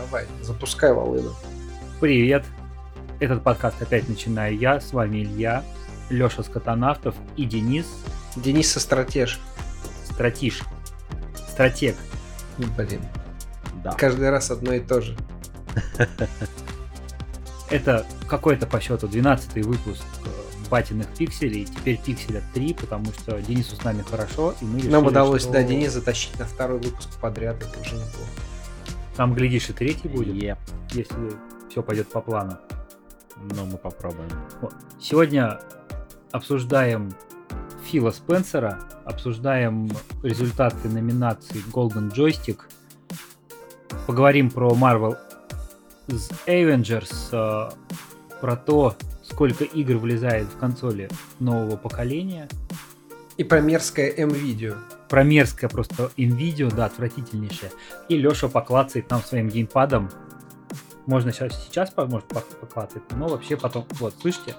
давай, запускай волыну. Привет! Этот подкаст опять начинаю я, с вами Илья, Леша Скотонавтов и Денис. Денис Стратеж. Стратиш. Стратег. Блин. Да. Каждый раз одно и то же. Это какой-то по счету 12 выпуск э, батиных пикселей. Теперь пикселя 3, потому что Денису с нами хорошо, и мы решили, Нам удалось, что... да, Денис затащить на второй выпуск подряд, это уже неплохо. Там, глядишь, и третий будет, yep. если все пойдет по плану. Но мы попробуем. Вот. Сегодня обсуждаем Фила Спенсера, обсуждаем результаты номинации Golden Joystick, поговорим про Marvel с Avengers, э, про то, сколько игр влезает в консоли нового поколения. И про мерзкое M-видео. Про мерзкое просто M-видео, да, отвратительнейшее. И Леша поклацает нам своим геймпадом можно сейчас, сейчас может поклацать, но вообще потом, вот, слышите,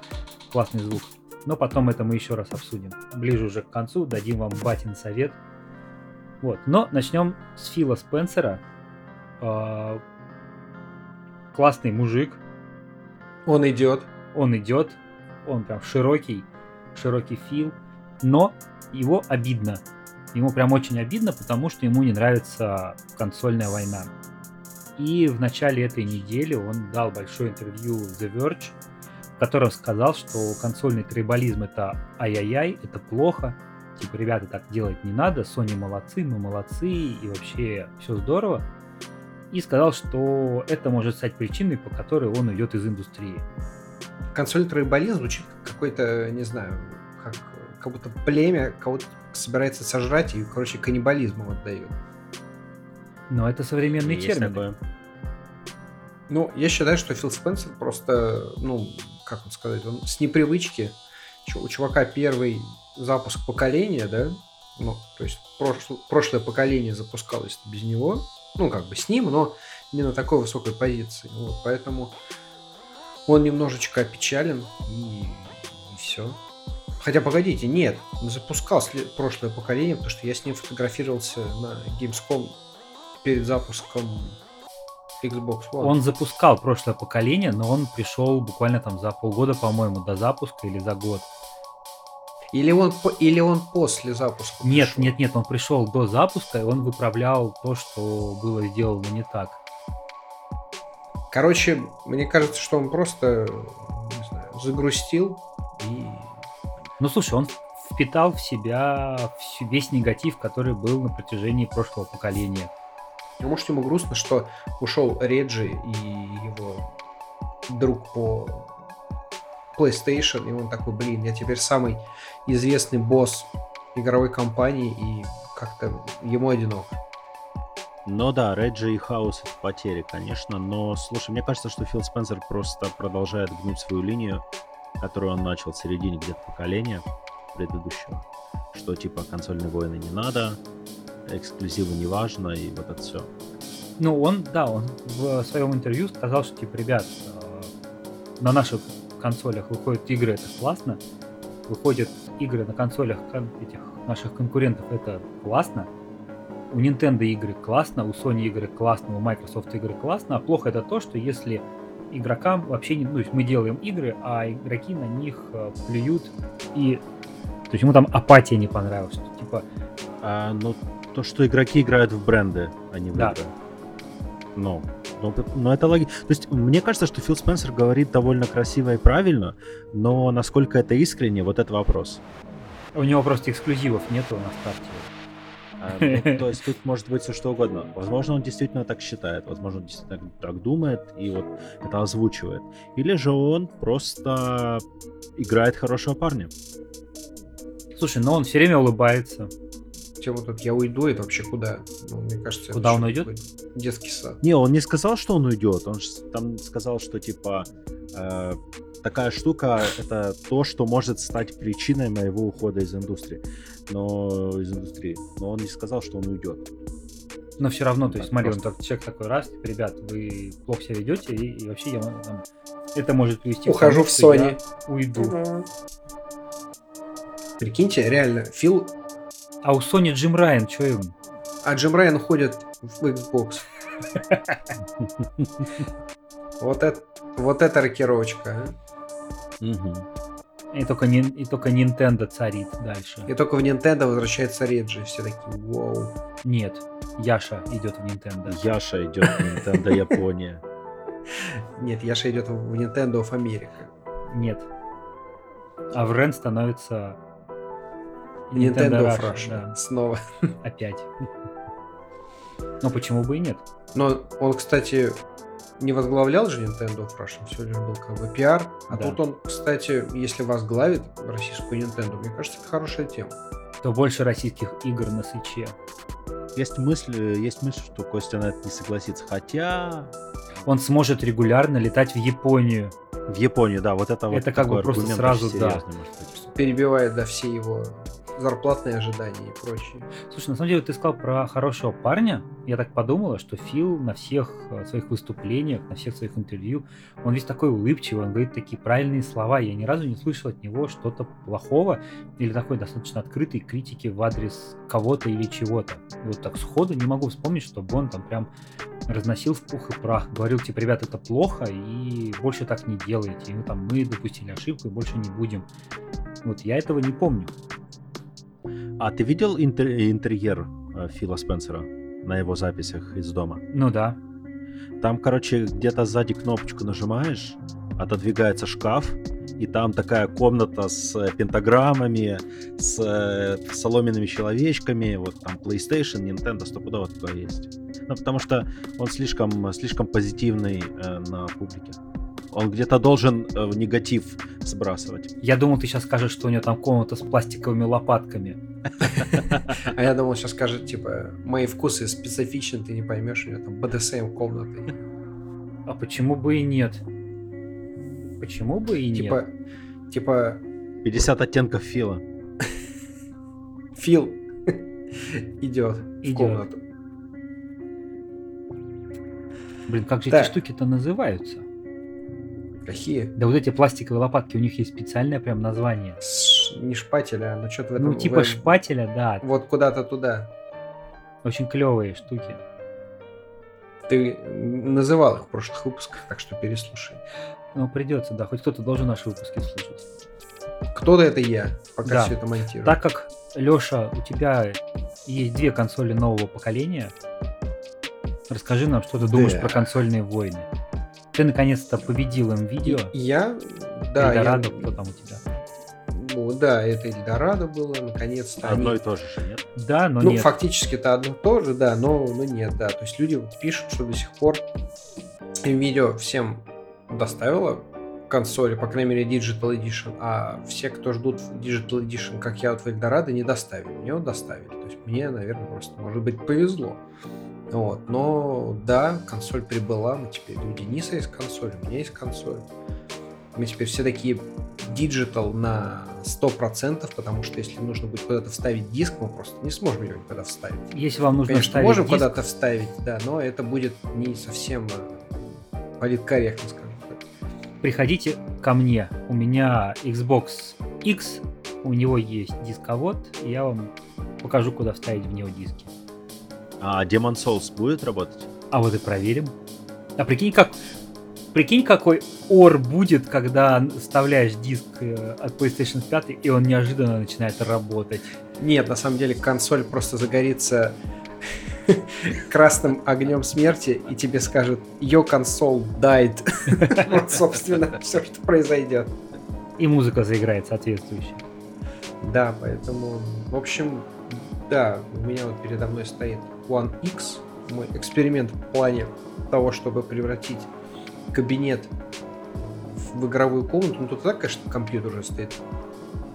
классный звук. Но потом это мы еще раз обсудим. Ближе уже к концу дадим вам батин совет. Вот, но начнем с Фила Спенсера. Э, классный мужик. Он идет. Он идет. Он прям широкий, широкий Фил. Но его обидно. Ему прям очень обидно, потому что ему не нравится консольная война. И в начале этой недели он дал большое интервью The Verge, в котором сказал, что консольный трибализм это ай-яй-яй, это плохо, типа, ребята, так делать не надо, Sony молодцы, мы молодцы, и вообще все здорово. И сказал, что это может стать причиной, по которой он уйдет из индустрии. Консольный трибализм звучит как какой-то, не знаю, как, как будто племя кого-то собирается сожрать и, короче, каннибализм его отдает. Но это современный Есть термин. Такое. Ну, я считаю, что Фил Спенсер просто, ну, как он сказать, он с непривычки, у чувака первый запуск поколения, да, ну, то есть прошлое, прошлое поколение запускалось без него, ну, как бы с ним, но не на такой высокой позиции. Вот, поэтому он немножечко опечален, и, и все. Хотя, погодите, нет, запускал прошлое поколение, потому что я с ним фотографировался на Gamescom перед запуском Xbox One. Он запускал прошлое поколение, но он пришел буквально там за полгода, по-моему, до запуска или за год. Или он, или он после запуска? Нет, пришел? нет, нет, он пришел до запуска, и он выправлял то, что было сделано не так. Короче, мне кажется, что он просто, не знаю, загрустил. Ну, слушай, он впитал в себя весь негатив, который был на протяжении прошлого поколения. А может ему грустно, что ушел Реджи и его друг по PlayStation, и он такой, блин, я теперь самый известный босс игровой компании, и как-то ему одиноко. Ну да, Реджи и Хаус это потери, конечно, но, слушай, мне кажется, что Фил Спенсер просто продолжает гнуть свою линию, которую он начал в середине где-то поколения предыдущего, что типа консольные войны не надо, эксклюзивы не важно, и вот это все. Ну, он, да, он в своем интервью сказал, что, типа, ребят, э, на наших консолях выходят игры, это классно, выходят игры на консолях этих наших конкурентов, это классно, у Nintendo игры классно, у Sony игры классно, у Microsoft игры классно, а плохо это то, что если игрокам вообще не... Ну, то есть мы делаем игры, а игроки на них э, плюют и... То есть ему там апатия не понравилась. Типа... А, ну, то, что игроки играют в бренды, а не в да. игры. Ну, но, но это логично. То есть мне кажется, что Фил Спенсер говорит довольно красиво и правильно, но насколько это искренне, вот это вопрос. У него просто эксклюзивов нету на старте. А, ну, то есть тут может быть все что угодно. Возможно, он действительно так считает, возможно, он действительно так, так думает и вот это озвучивает. Или же он просто играет хорошего парня. Слушай, но он все время улыбается типа вот тут я уйду, это вообще куда? Ну, мне кажется, куда он уйдет? Детский сад. Не, он не сказал, что он уйдет. Он там сказал, что типа э, такая штука это то, что может стать причиной моего ухода из индустрии. Но из индустрии. Но он не сказал, что он уйдет. Но все равно, то есть, смотри, просто... он так, человек такой раз, типа, ребят, вы плохо себя ведете, и, и вообще я там, это может привести Ухожу к тому, в Sony. уйду. Угу. Прикиньте, реально, Фил а у Sony Джим Райан, что им? А Джим Райан ходит в Xbox. Вот это, вот это рокировочка. Мгм. И только, нин- и только Nintendo царит дальше. И только в Nintendo возвращается Реджи. Все такие, вау. Нет, Яша идет в Nintendo. Яша идет в Nintendo Япония. Нет, Яша идет в Nintendo of America. Нет. А в Рен становится Nintendo of Russia, да, Снова. опять. Ну почему бы и нет? Но он, кстати, не возглавлял же Nintendo of Russia, все лишь был как бы пиар. А Да. тут он, кстати, если возглавит российскую Nintendo, мне кажется, это хорошая тема. То больше российских игр на свече. Есть мысль, есть мысль, что Костя на это не согласится. Хотя Он сможет регулярно летать в Японию. в Японии, да, вот это, вот Это как бы просто сразу, да. серьезный, может быть. Перебивает, да, все его зарплатные ожидания и прочее. Слушай, на самом деле ты сказал про хорошего парня. Я так подумала, что Фил на всех э, своих выступлениях, на всех своих интервью, он весь такой улыбчивый, он говорит такие правильные слова. Я ни разу не слышал от него что-то плохого или такой достаточно открытой критики в адрес кого-то или чего-то. Вот так сходу не могу вспомнить, чтобы он там прям разносил в пух и прах, говорил, типа, ребят, это плохо, и больше так не делайте. И мы там, мы допустили ошибку, и больше не будем. Вот я этого не помню. А ты видел интер- интерьер э, Фила Спенсера на его записях из дома? Ну да, Там, короче, где-то сзади кнопочку нажимаешь, отодвигается шкаф, и там такая комната с э, пентаграммами, с э, соломенными человечками, вот там PlayStation, Nintendo, стопудово такое есть. Ну, потому что он слишком, слишком позитивный э, на публике. Он где-то должен э, негатив сбрасывать. Я думал, ты сейчас скажешь, что у него там комната с пластиковыми лопатками. А я думал, сейчас скажет, типа, мои вкусы специфичны, ты не поймешь, у него там BDSM комнаты. А почему бы и нет? Почему бы и Типа, нет? типа, 50 оттенков Фила. Фил идет в комнату. Блин, как же Так. эти штуки-то называются? Какие? Да вот эти пластиковые лопатки, у них есть специальное прям название. Ш- Не шпателя, но что-то в этом... Ну, типа в- шпателя, да. Вот куда-то туда. Очень клевые штуки. Ты называл их в прошлых выпусках, так что переслушай. Ну, придется, да. Хоть кто-то должен наши выпуски слушать. Кто-то это я, пока Да. все это монтирую. Так как, Леша, у тебя есть две консоли нового поколения, расскажи нам, что ты думаешь Да. про консольные войны. Ты наконец-то победил им видео. Я, да, я, Эльдорадо, кто там у тебя? ну, да, это Эльдорадо было, наконец-то. они- Одно и то же нет? Да, но ну, нет. фактически это одно и то же, да, но, но нет, да. То есть люди пишут, что до сих пор видео всем доставила консоли, по крайней мере, Digital Edition, а все, кто ждут Digital Edition, как я вот в Эльдорадо, не доставили. Мне вот доставили. То есть мне, наверное, просто, может быть, повезло. Вот. Но да, консоль прибыла, мы теперь у Дениса есть консоль, у меня есть консоль. Мы теперь все такие digital на 100%, потому что если нужно будет куда-то вставить диск, мы просто не сможем его никуда вставить. Если вам нужно Конечно, вставить можем диск, куда-то вставить, да, но это будет не совсем э, политкорректно, скажем так. приходите ко мне. У меня Xbox X, у него есть дисковод, и я вам покажу, куда вставить в него диски. А Demon Souls будет работать? А вот и проверим. А прикинь, как... Прикинь, какой ор будет, когда вставляешь диск э, от PlayStation 5, и он неожиданно начинает работать. Нет, на самом деле консоль просто загорится красным огнем смерти, и тебе скажет «Your console died». Вот, собственно, все, что произойдет. И музыка заиграет соответствующая. Да, поэтому, в общем, да, у меня вот передо мной стоит One X, мой эксперимент в плане того, чтобы превратить кабинет в игровую комнату. Ну, тут так, конечно, компьютер уже стоит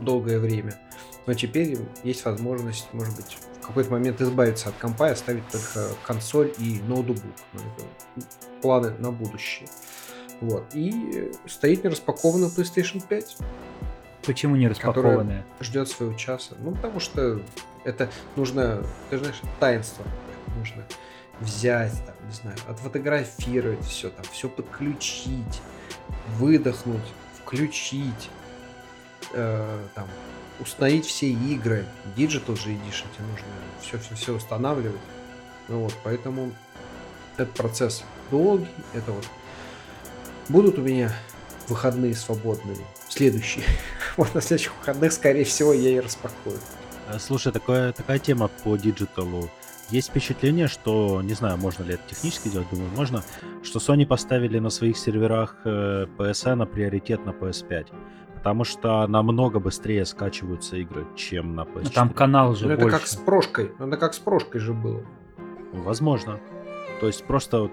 долгое время, но теперь есть возможность, может быть, в какой-то момент избавиться от компа и оставить только консоль и ноутбук. Ну, это планы на будущее. Вот. И стоит нераспакованный PlayStation 5 Почему не распакованная? ждет своего часа. Ну, потому что это нужно, ты знаешь, таинство. Нужно взять, там, не знаю, отфотографировать все, там, все подключить, выдохнуть, включить, э, там, установить все игры. Digital же Edition тебе нужно все-все-все устанавливать. Ну вот, поэтому этот процесс долгий, это вот будут у меня выходные свободные, следующие. Вот на следующих выходных, скорее всего, я и распакую. А, Слушай, такая, такая тема по digital 'у. Есть впечатление, что, не знаю, можно ли это технически делать, думаю, можно, что Sony поставили на своих серверах э, PSN на приоритет на PS5. Потому что намного быстрее скачиваются игры, чем на PS4. Ну, Там канал же Ну, это больше. как с прошкой. Ну, Это как с прошкой же было. Возможно. То есть просто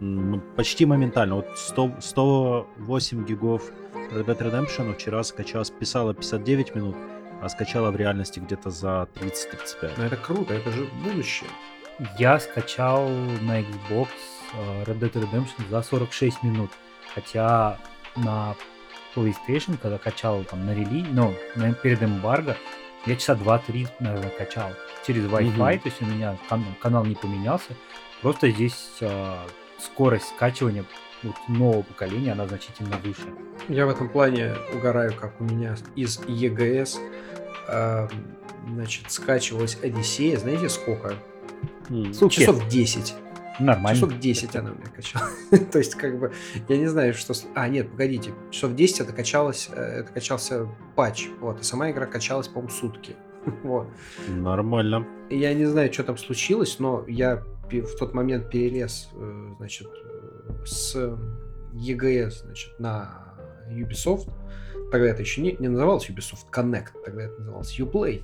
м, почти моментально. Вот 100, 108 гигов Red Dead Redemption вчера скачалось, писала 59 минут, а скачала в реальности где-то за 30-35. Но это круто, это же будущее. Я скачал на Xbox э, Red Dead Redemption за 46 минут. Хотя на PlayStation, когда качал там на релиз, ну, на- перед эмбарго, я часа 2-3, наверное, качал. Через Wi-Fi, Мгм. то есть у меня кан- канал не поменялся. Просто здесь э, скорость скачивания вот нового поколения, она значительно выше. Я в этом плане угораю, как у меня из EGS э, значит, скачивалась Одиссея, знаете сколько? Сутки. Часов 10. Нормально. Часов 10 она у меня качала. То есть, как бы, я не знаю, что... А, нет, погодите. Часов 10 это качалось, э, это качался патч. Вот, а сама игра качалась, по-моему, сутки. Вот. Нормально. Я не знаю, что там случилось, но я в тот момент перелез, э, значит, с EGS, значит, на Ubisoft. Тогда это еще не, не называлось Ubisoft Connect, тогда это называлось Uplay.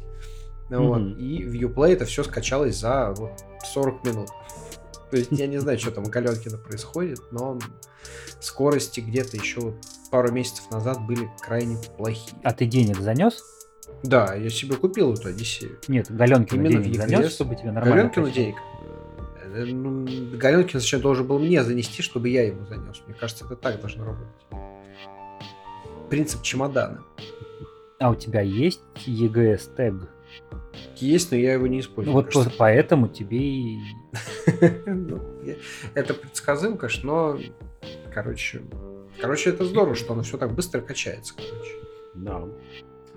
Вот. Мгм. И в Uplay это все скачалось за вот 40 минут. То есть я не знаю, что там у Галенкина происходит, но скорости где-то еще пару месяцев назад были крайне плохие. А ты денег занес? Да, я себе купил эту Одиссею. Нет, Галенкину Именно денег занес, чтобы тебе нормально Галенкину денег. Э, ну, Галенкин зачем должен был мне занести, чтобы я ему занес. Мне кажется, это так должно работать. Принцип чемодана. А у тебя есть EGS тег? Есть, но я его не Ну, использую. вот просто поэтому тебе и... Ну, Это предсказывка, но, короче, короче, это здорово, что оно все так быстро качается, короче. Да.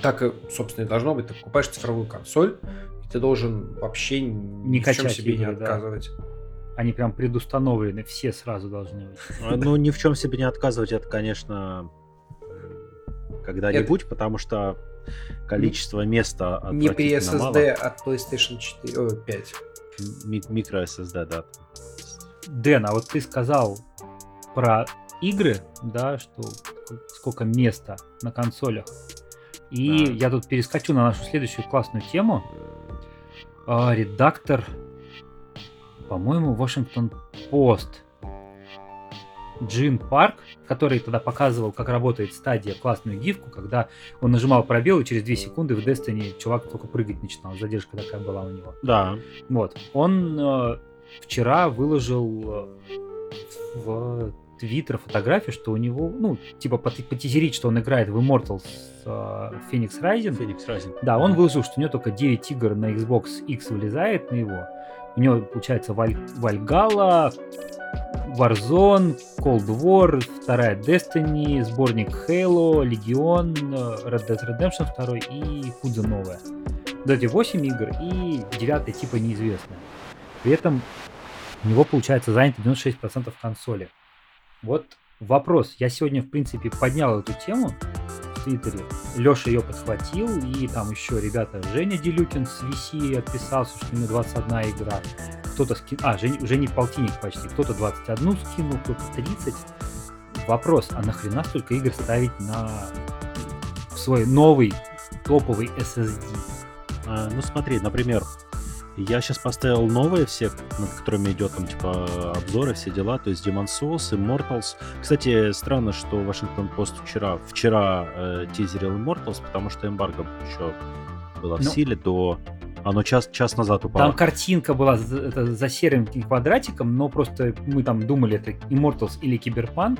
Так, и, собственно, и должно быть. Ты покупаешь цифровую консоль, и ты должен вообще ни в чем себе не игры, да. отказывать. Они прям предустановлены, все сразу должны быть. А, Ну, ни в чем себе не отказывать, это, конечно, когда-нибудь, потому что количество места Не при мало. SSD от PlayStation 4, о, 5. Ми- Микро SSD, да. Дэн, а вот ты сказал про игры, да, что сколько места на консолях. И Да. я тут перескочу на нашу следующую классную тему. А, редактор, по-моему, Вашингтон Пост. Джин Парк, который тогда показывал, как работает стадия, классную гифку, когда он нажимал пробел, и через 2 секунды в Destiny чувак только прыгать начинал. Задержка такая была у него. Да. Вот. Он э, вчера выложил э, в Твиттер фотографию, что у него, ну, типа потизерить, что он играет в Immortals э, Phoenix Rising. Феникс Райзинг. Да, он выложил, что у него только 9 игр на Xbox X вылезает на его. У него, получается, Валь... Вальгала, Warzone, Cold War, вторая Destiny, сборник Halo, Legion, Red Dead Redemption 2 и Кудза новая. Вот эти 8 игр и 9 типа неизвестная. При этом у него, получается, занято 96% консоли. Вот вопрос. Я сегодня, в принципе, поднял эту тему в Твиттере. Леша ее подхватил, и там еще ребята, Женя Делюкин с VC отписался, что у него 21 игра. Кто-то скинул, а, Жень, уже не полтинник почти, кто-то 21 скинул, кто-то 30. Вопрос, а нахрена столько игр ставить на свой новый топовый SSD? А, ну смотри, например, я сейчас поставил новые все, над которыми идет там типа обзоры, все дела, то есть Demon Souls, Immortals. Кстати, странно, что Вашингтон Пост вчера, вчера э, тизерил Immortals, потому что эмбарго еще было в Ну. силе до... Оно час, час назад упало. Там картинка была за, это, за серым квадратиком, но просто мы там думали, это Immortals или Киберпанк.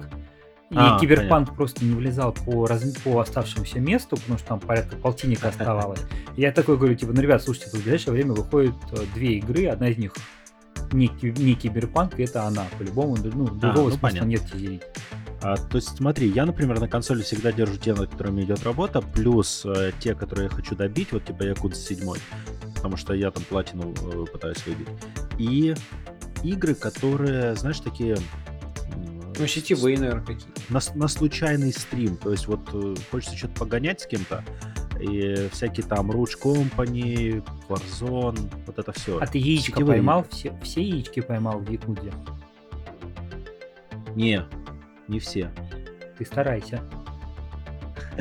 И А, Киберпанк просто не влезал по, раз... по оставшемуся месту, потому что там порядка полтинника оставалось. Я такой говорю, типа, ну, ребят, слушайте, в ближайшее время выходит э, две игры, одна из них не, не Киберпанк, это она, по-любому, ну, другого ну, смысла понятно. нет тизерить. А, то есть смотри, я, например, на консоли всегда держу те, над которыми идет работа, плюс э, те, которые я хочу добить, вот типа Якудс 7, потому что я там платину э, пытаюсь выбить. И игры, которые, знаешь, такие... Ну, сетевые, наверное, какие на, на случайный стрим. То есть вот э, хочется что-то погонять с кем-то, и всякие там Rouge Company, Warzone, вот это все. А ты яичко Сетевые поймал? Все, все яички поймал в Якуде? Не, не все. Ты старайся.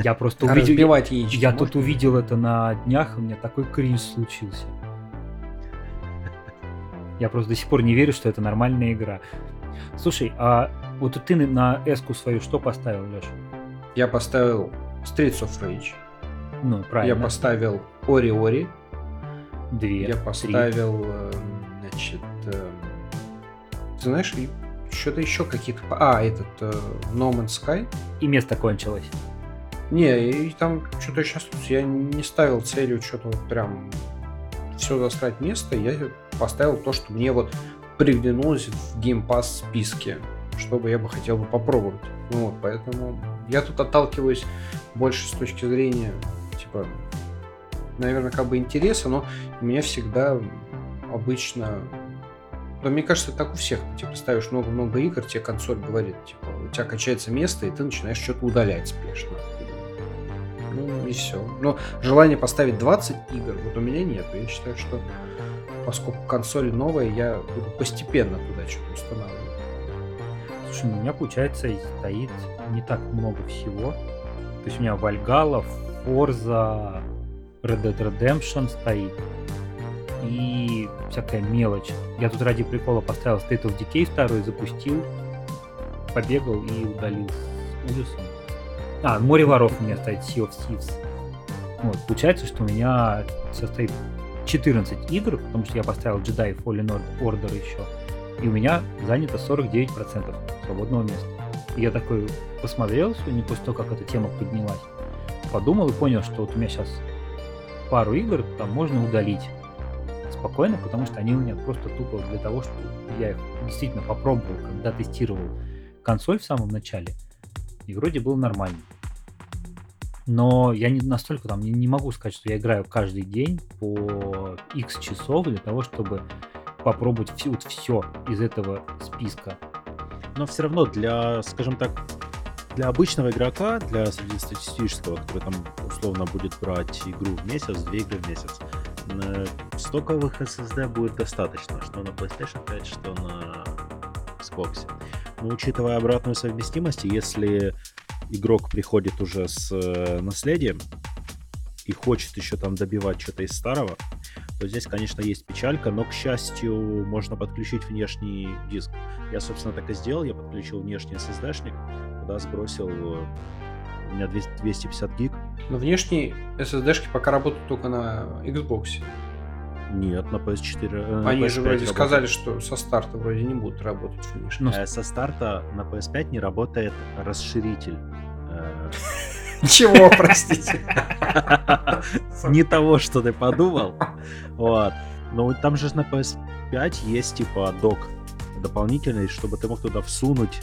Я просто увидел... Разбивать яички Я тут увидел это на днях, у меня такой кринж случился. Я просто до сих пор не верю, что это нормальная игра. Слушай, а вот ты на эску свою что поставил, Леша? Я поставил Streets of Rage. Ну, правильно. Я поставил Ори Ори. Две. Я поставил, три. Э, значит, э, ты знаешь, что-то еще какие-то... А, этот э, No Man's Sky. И место кончилось. Не, и там что-то сейчас я не ставил целью что-то вот прям все засрать место, я поставил то, что мне вот приглянулось в Game Pass списке что бы я бы хотел бы попробовать. Вот, поэтому я тут отталкиваюсь больше с точки зрения, типа, наверное, как бы интереса, но у меня всегда обычно да, мне кажется, так у всех. Типа, ставишь много-много игр, тебе консоль говорит, типа, у тебя качается место, и ты начинаешь что-то удалять спешно. Ну, и все. Но желание поставить 20 игр, вот у меня нет. Я считаю, что поскольку консоль новая, я буду постепенно туда что-то устанавливать. Слушай, у меня, получается, стоит не так много всего. То есть у меня Valhalla, Forza, Red Dead Redemption стоит. И всякая мелочь. Я тут ради прикола поставил State of Decay второй, запустил, побегал и удалил с ужасом. А, море воров у меня стоит Sea of Thieves. Вот, получается, что у меня состоит 14 игр, потому что я поставил Jedi Fallen Order еще и у меня занято 49% свободного места. И я такой посмотрел сегодня после того, как эта тема поднялась, подумал и понял, что вот у меня сейчас пару игр там можно удалить спокойно, потому что они у меня просто тупо для того, чтобы я их действительно попробовал, когда тестировал консоль в самом начале, и вроде был нормально. Но я не настолько там не, не могу сказать, что я играю каждый день по X часов для того, чтобы попробовать все, вот все из этого списка. Но все равно для, скажем так, для обычного игрока, для среднестатистического, который там условно будет брать игру в месяц, две игры в месяц, стоковых SSD будет достаточно, что на PlayStation 5, что на Xbox. Но учитывая обратную совместимость, если игрок приходит уже с э, наследием и хочет еще там добивать что-то из старого, то здесь, конечно, есть печалька, но, к счастью, можно подключить внешний диск. Я, собственно, так и сделал. Я подключил внешний SSD-шник, куда сбросил э, у меня 250 гиг. Но внешние SSD-шки пока работают только на Xbox. Нет, на PS4. Э, Они PS5 же вроде работают. сказали, что со старта вроде не будут работать внешне. Но... Э, со старта на PS5 не работает расширитель. Чего, простите? Не того, что ты подумал. Вот. Но там же на PS5 есть типа док дополнительный, чтобы ты мог туда всунуть.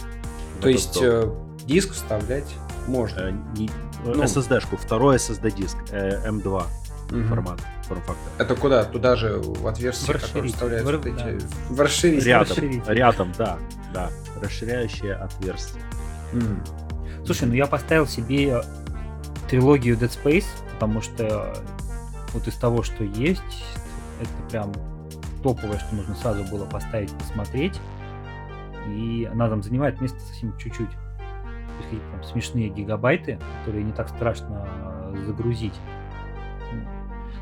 То есть э, диск вставлять можно? Э, не, ну, SSD-шку, второй SSD-диск, э, M2 угу. формат, форм-фактор. Это куда? Туда же в отверстие, которое вставляют в, вот эти... Да. В расширитель. Рядом, рядом, да, да. Расширяющее отверстие. Mm. Слушай, ну я поставил себе трилогию Dead Space, потому что вот из того, что есть, это прям топовое, что нужно сразу было поставить, посмотреть. И она там занимает место совсем чуть-чуть. То какие-то там смешные гигабайты, которые не так страшно загрузить.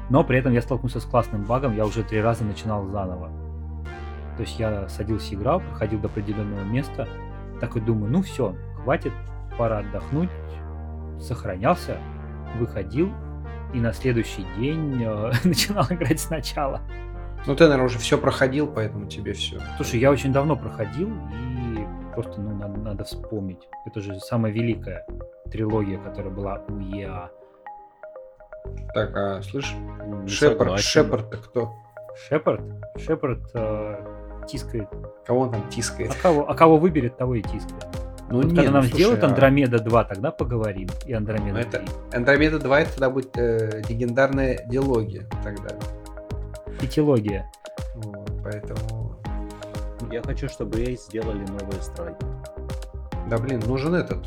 Но при этом я столкнулся с классным багом, я уже три раза начинал заново. То есть я садился, играл, проходил до определенного места, такой думаю, ну все, хватит, пора отдохнуть, сохранялся, выходил и на следующий день э, начинал играть сначала. Ну, ты, наверное, уже все проходил, поэтому тебе все. Слушай, я очень давно проходил, и просто, ну, надо, надо вспомнить. Это же самая великая трилогия, которая была у ЕА. Так, а слышь, Шепард, Шепард-то кто? Шепард? Шепард э, тискает. Кого он там тискает? А кого, а кого выберет, того и тискает. Ну, вот нет, когда нам ну, сделают а... Андромеда 2, тогда поговорим. И Андромеда это, 3. Андромеда 2 это тогда будет э, легендарная диалогия тогда. Пятилогия. Вот, поэтому... Я хочу, чтобы EA сделали новые страйки. Да блин, нужен этот.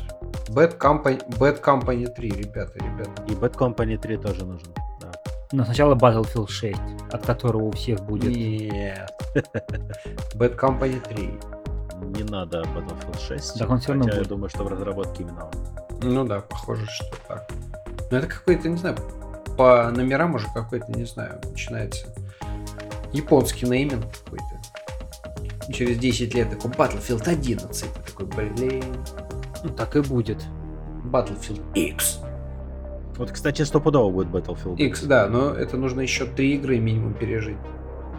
Bad Company, Bad Company 3, ребята, ребята. И Bad Company 3 тоже нужен. Да. Но сначала Battlefield 6, от которого у всех будет. Нет. Bad Company 3. Не надо Battlefield 6. Так он всё равно хотя я будет. думаю, что в разработке именно он. Ну да, похоже, что так. Но это какой-то, не знаю, по номерам уже какой-то, не знаю, начинается японский нейминг какой-то. Через 10 лет такой Battlefield 11. Ты такой, блин, Ну, так и будет. Battlefield X. Вот, кстати, стопудово будет Battlefield. X, да, но это нужно еще три игры минимум пережить.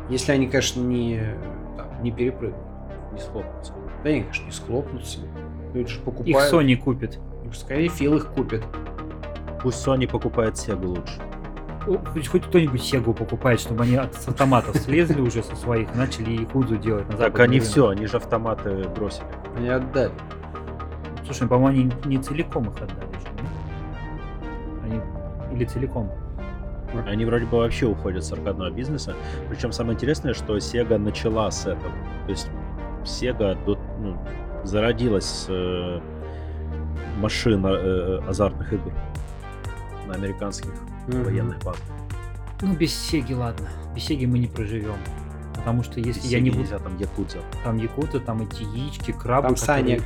Если они, конечно, не, там, не перепрыгнут. Не схлопнется. Да они, конечно, не схлопнутся. Люди же Их покупают. Sony купит. Скорее, Фил их купит. Пусть Sony покупает Sega лучше. Хоть, хоть кто-нибудь Сегу покупает, чтобы они от с автоматов слезли уже со своих, и начали Якудзу делать на Так они рынок. все, они же автоматы бросили. Они отдали. Слушай, по-моему, они не целиком их отдали же? Они... Или целиком. Они вроде бы вообще уходят с аркадного бизнеса. Причем самое интересное, что Sega начала с этого. То есть Sega до- ну, зародилась э, машин э, азартных игр на американских Мгм. военных базах. Ну, без Сеги, ладно. Без Сеги мы не проживем. Потому что если Без я не буду... нельзя, там Якудза. Там Якута, там эти яички, крабы. Там которые- Саник.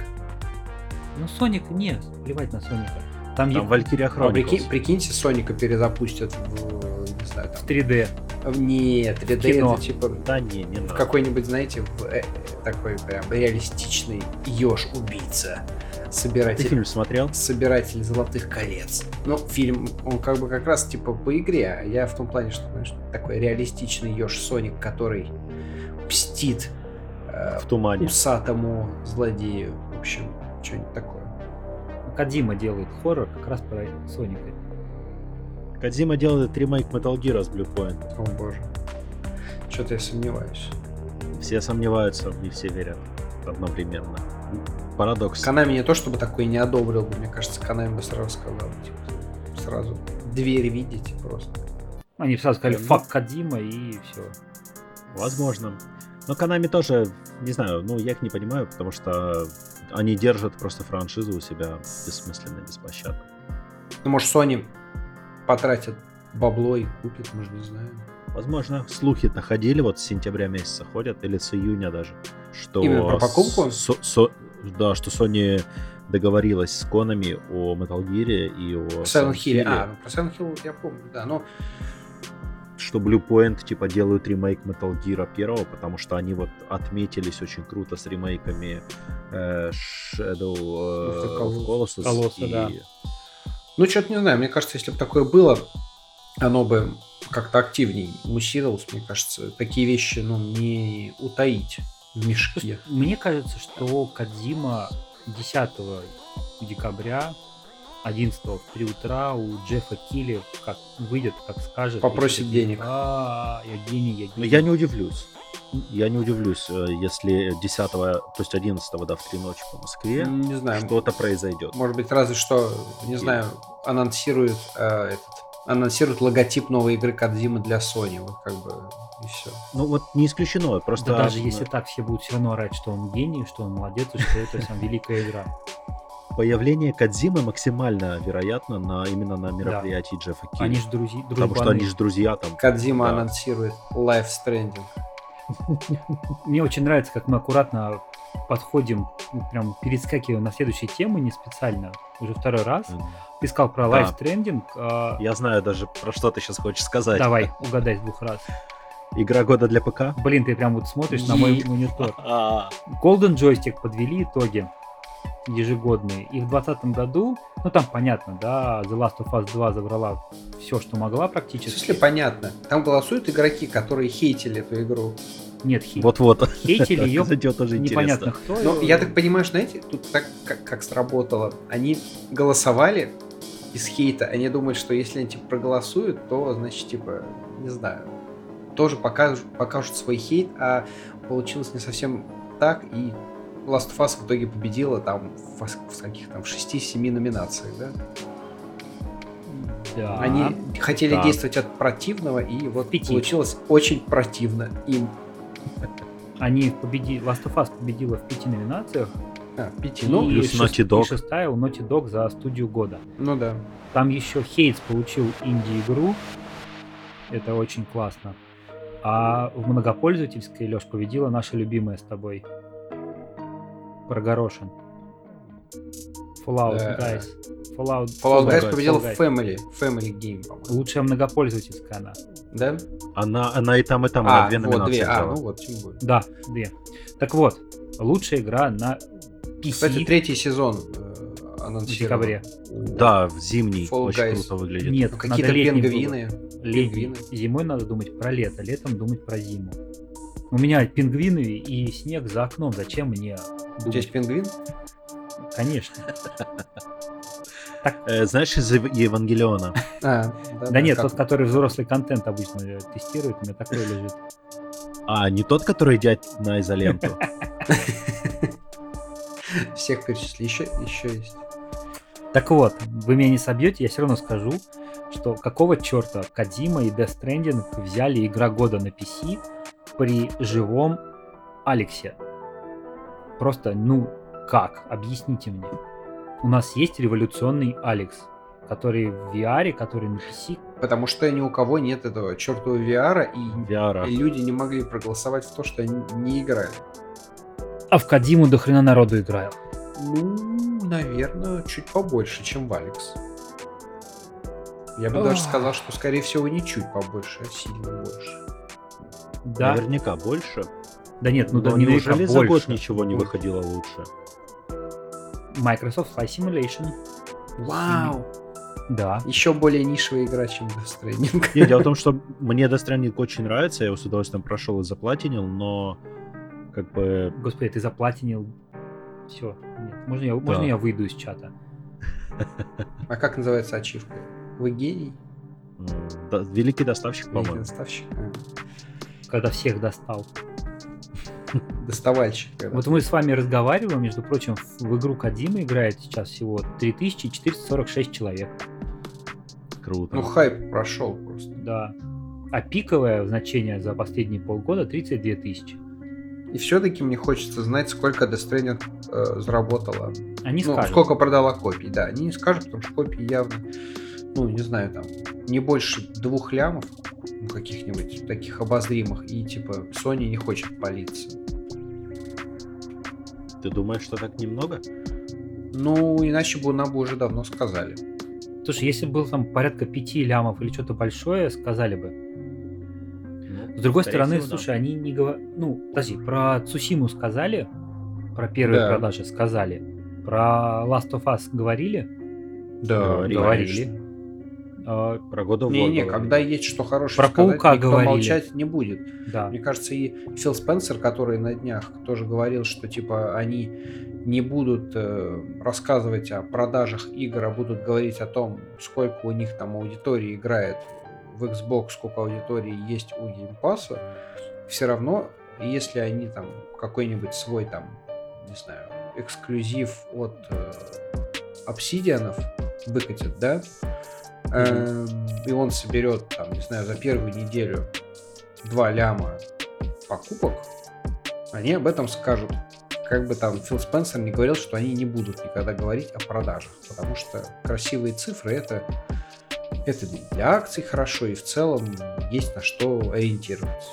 Ну, Соник, нет, плевать на Соника. Там, Там Valkyria А прикинь- Chronicles. прикиньте, Соника перезапустят в, не знаю, там... 3D. в- Нет, 3D Кино. это типа Да не, не в надо. какой-нибудь, знаете, в, э, такой прям реалистичный еж убийца Ты собиратель фильм смотрел? собиратель золотых колец. Ну, фильм, он как бы как раз типа по игре, а я в том плане, что, знаешь, такой реалистичный еж Соник, который мстит э, В тумане. усатому злодею. В общем, что-нибудь такое. Кадима делает хоррор как раз про Соника. Кадзима делает ремейк Metal Gear с Blue Point. О боже. Что-то я сомневаюсь. Все сомневаются, и все верят одновременно. Парадокс. Канами не то чтобы такой не одобрил бы, мне кажется, Канами бы сразу сказал, типа, сразу дверь видите просто. Они сразу сказали Ну. фак Кадима и все. Возможно. Но Канами тоже, не знаю, ну я их не понимаю, потому что они держат просто франшизу у себя бессмысленно, беспощадно. Ну, может, Sony потратит бабло и купит, мы же не знаем. Возможно, слухи-то ходили, вот с сентября месяца ходят, или с июня даже, что... Именно про покупку? Со- со- да, что Sony договорилась с Конами о Metal Gear и о Silent Silent Hill. А, ну, про Silent Hill я помню, да. Но что Blue Point типа делают ремейк Metal Gear первого, потому что они вот отметились очень круто с ремейками э, Shadow э, Colossus. Colossus, и- да. Ну, что-то не знаю, мне кажется, если бы такое было, оно бы как-то активнее муссировалось, мне кажется. Такие вещи, ну, не утаить в мешке. Мне кажется, что Кадзима 10 декабря 11 в 3 утра у Джеффа Килли как выйдет, как скажет. Попросит такие, денег. А, я гений, я Но гений. я не удивлюсь. Я не удивлюсь, э, если 10 то есть 11 да, в 3 ночи по Москве Не знаю, что-то произойдет. может быть, разве что, не знаю, анонсируют э, этот анонсируют логотип новой игры Кадзимы для Sony, вот как бы и все. Ну вот не исключено, просто... Да даже если так, все будут все равно орать, что он гений, что он молодец, и что это сам великая игра. Появление Кадзимы максимально вероятно на, именно на мероприятии Джеффа Килли. Они же друзья, Потому что они же друзья там. Кадзима Да. анонсирует Life Stranding. Мне очень нравится, как мы аккуратно подходим, прям перескакиваем на следующие темы, не специально, уже второй раз. М. Ты сказал про Да. лайфтрендинг. Я знаю даже, про что ты сейчас хочешь сказать. Давай, угадай с двух раз. Игра года для ПК? Блин, ты прям вот смотришь на мой монитор. Golden Joystick подвели итоги ежегодные. И в 2020 году, ну там понятно, да, The Last of Us 2 забрала все, что могла В практически. смысле, понятно. Там голосуют игроки, которые хейтили эту игру. Нет, хей- Вот-вот. хейтили ее Кстати, вот тоже непонятно интересно. кто. Но Ну, я так понимаю, что, знаете, тут так как, как сработало. Они голосовали из хейта. Они думают, что если они типа проголосуют, то, значит, типа, не знаю, тоже покажут, покажут свой хейт, а получилось не совсем так, и Last of Us в итоге победила там в, в каких там в 6-7 номинациях, да? Да. Они хотели Да. действовать от противного, и вот Пяти. получилось очень противно им. Они победили, Last of Us победила в пяти номинациях. А, пяти. и Ну, плюс шест- Naughty Dog. и шестая у Naughty Dog за студию года. ну да. Там еще Хейтс получил инди-игру. Это очень классно. А в многопользовательской, Леш, победила наша любимая с тобой. Прогорошин. Fallout Да. Guys. Fallout, Fallout Guys Guys, победил Fall Guys. Family. Family Game, по-моему. Лучшая многопользовательская она. Да? Она, она и там, и там, а, она две вот номинации две. А, взяла. ну вот, тем более. Да, две. Так вот, лучшая игра на PC Кстати, третий сезон э, в декабре. Да, в зимний. Fall очень Guys. круто выглядит. Нет, Ну, Какие-то пингвины. Летний. Пингвины. Зимой надо думать про лето, летом думать про зиму. У меня пингвины и снег за окном. Зачем мне У тебя думать? есть пингвин? Конечно. Э, знаешь, из Ев- Евангелиона. А, Да нет, как- тот, который взрослый контент обычно э, тестирует, у меня такой лежит. А, не тот, который идет на изоленту. Всех перечисли. Еще, еще есть. Так вот, вы меня не собьете, я все равно скажу, что какого черта Кадима и Death Stranding взяли игра года на PC при живом Алексе? Просто, ну, как? Объясните мне. У нас есть революционный Алекс, который в VR, который на PC. Потому что ни у кого нет этого чертового VR, и, VR. и люди не могли проголосовать в то, что они не играли. А в Кадиму до хрена народу играют. Ну, наверное, чуть побольше, чем в Алекс. Я бы Ох. даже сказал, что, скорее всего, не чуть побольше, а сильно больше. Да, Наверняка больше. да нет, ну да не неужели за год больше. ничего не выходило лучше? Microsoft Flight Simulation. Вау! Да. Еще более нишевая игра, чем Death Stranding. Нет, дело в том, что мне Death Stranding очень нравится, я его с удовольствием прошел и заплатинил, но как бы Господи, ты заплатинил. Все. Нет. Можно я, можно я выйду из чата? А как называется ачивка? Вы гений? да, великий доставщик, Великий по-моему. доставщик? А, Когда всех достал. Доставальщик. когда. Вот мы с вами разговариваем, между прочим, в, в игру Кадима играет сейчас всего 3446 человек. Круто. Ну, хайп прошел просто. Да. А пиковое значение за последние полгода 32 тысячи. И все-таки мне хочется знать, сколько Death Stranding э, заработала. Они ну, скажут. сколько продала копий, да. Они не скажут, потому что копии явно, ну, не знаю, там, не больше двух лямов, ну, каких-нибудь таких обозримых, и, типа, Sony не хочет палиться. Ты думаешь, что так немного? Ну, иначе бы нам бы уже давно сказали. Слушай, если бы было там порядка 5 лямов или что-то большое, сказали бы. Ну, С другой скорее стороны, всего, да. слушай, они не говорят... Ну, подожди, про Цусиму сказали? Про первые Да. продажи сказали? Про Last of Us говорили? Да, Говорили. Говорили. А, Про God of War Не-не, когда есть что хорошее Про сказать, Паука никто говорили. молчать не будет. да. Мне кажется, и Фил Спенсер, который на днях тоже говорил, что типа они не будут э, рассказывать о продажах игр, а будут говорить о том, сколько у них там аудитории играет в Xbox, сколько аудитории есть у Game Pass, все равно, если они там какой-нибудь свой там, не знаю, эксклюзив от э, Obsidian выкатят, да, э, и он соберет там, не знаю, за первую неделю 2 ляма покупок, они об этом скажут. Как бы там Фил Спенсер не говорил, что они не будут никогда говорить о продажах, потому что красивые цифры это, это для акций хорошо и в целом есть на что ориентироваться.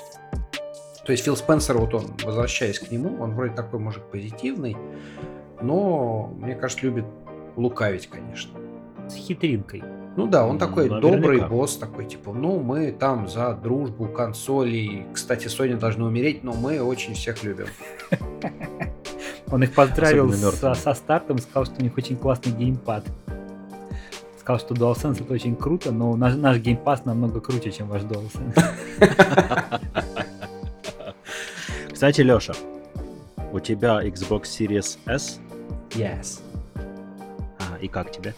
То есть Фил Спенсер, вот он, возвращаясь к нему, он вроде такой мужик позитивный, но, мне кажется, любит лукавить, конечно. С хитринкой. Ну да, он такой наверняка. добрый босс, такой типа, ну мы там за дружбу консолей. Кстати, Sony должны умереть, но мы очень всех любим. Он их поздравил со, со стартом, сказал, что у них очень классный геймпад. Сказал, что DualSense это очень круто, но наш, наш геймпад намного круче, чем ваш DualSense. Кстати, Леша, у тебя Xbox Series S, Yes. а, и как тебе?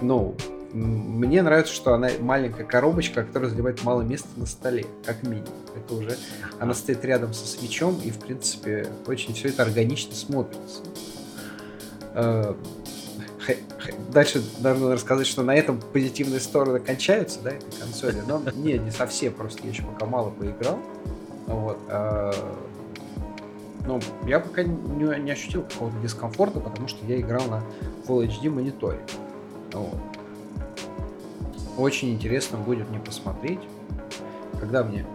Ну, м, мне нравится, что она маленькая коробочка, которая занимает мало места на столе, как минимум. Это уже... Она стоит рядом со свечом, и, в принципе, очень все это органично смотрится. Э, Дальше должен рассказать, что на этом позитивные стороны кончаются, да, этой консоли. Но не, не совсем, просто я еще пока мало поиграл. Вот. а, Ну, я пока не, не ощутил какого-то дискомфорта, потому что я играл на Full HD мониторе. Вот. Очень интересно будет мне посмотреть, когда мне,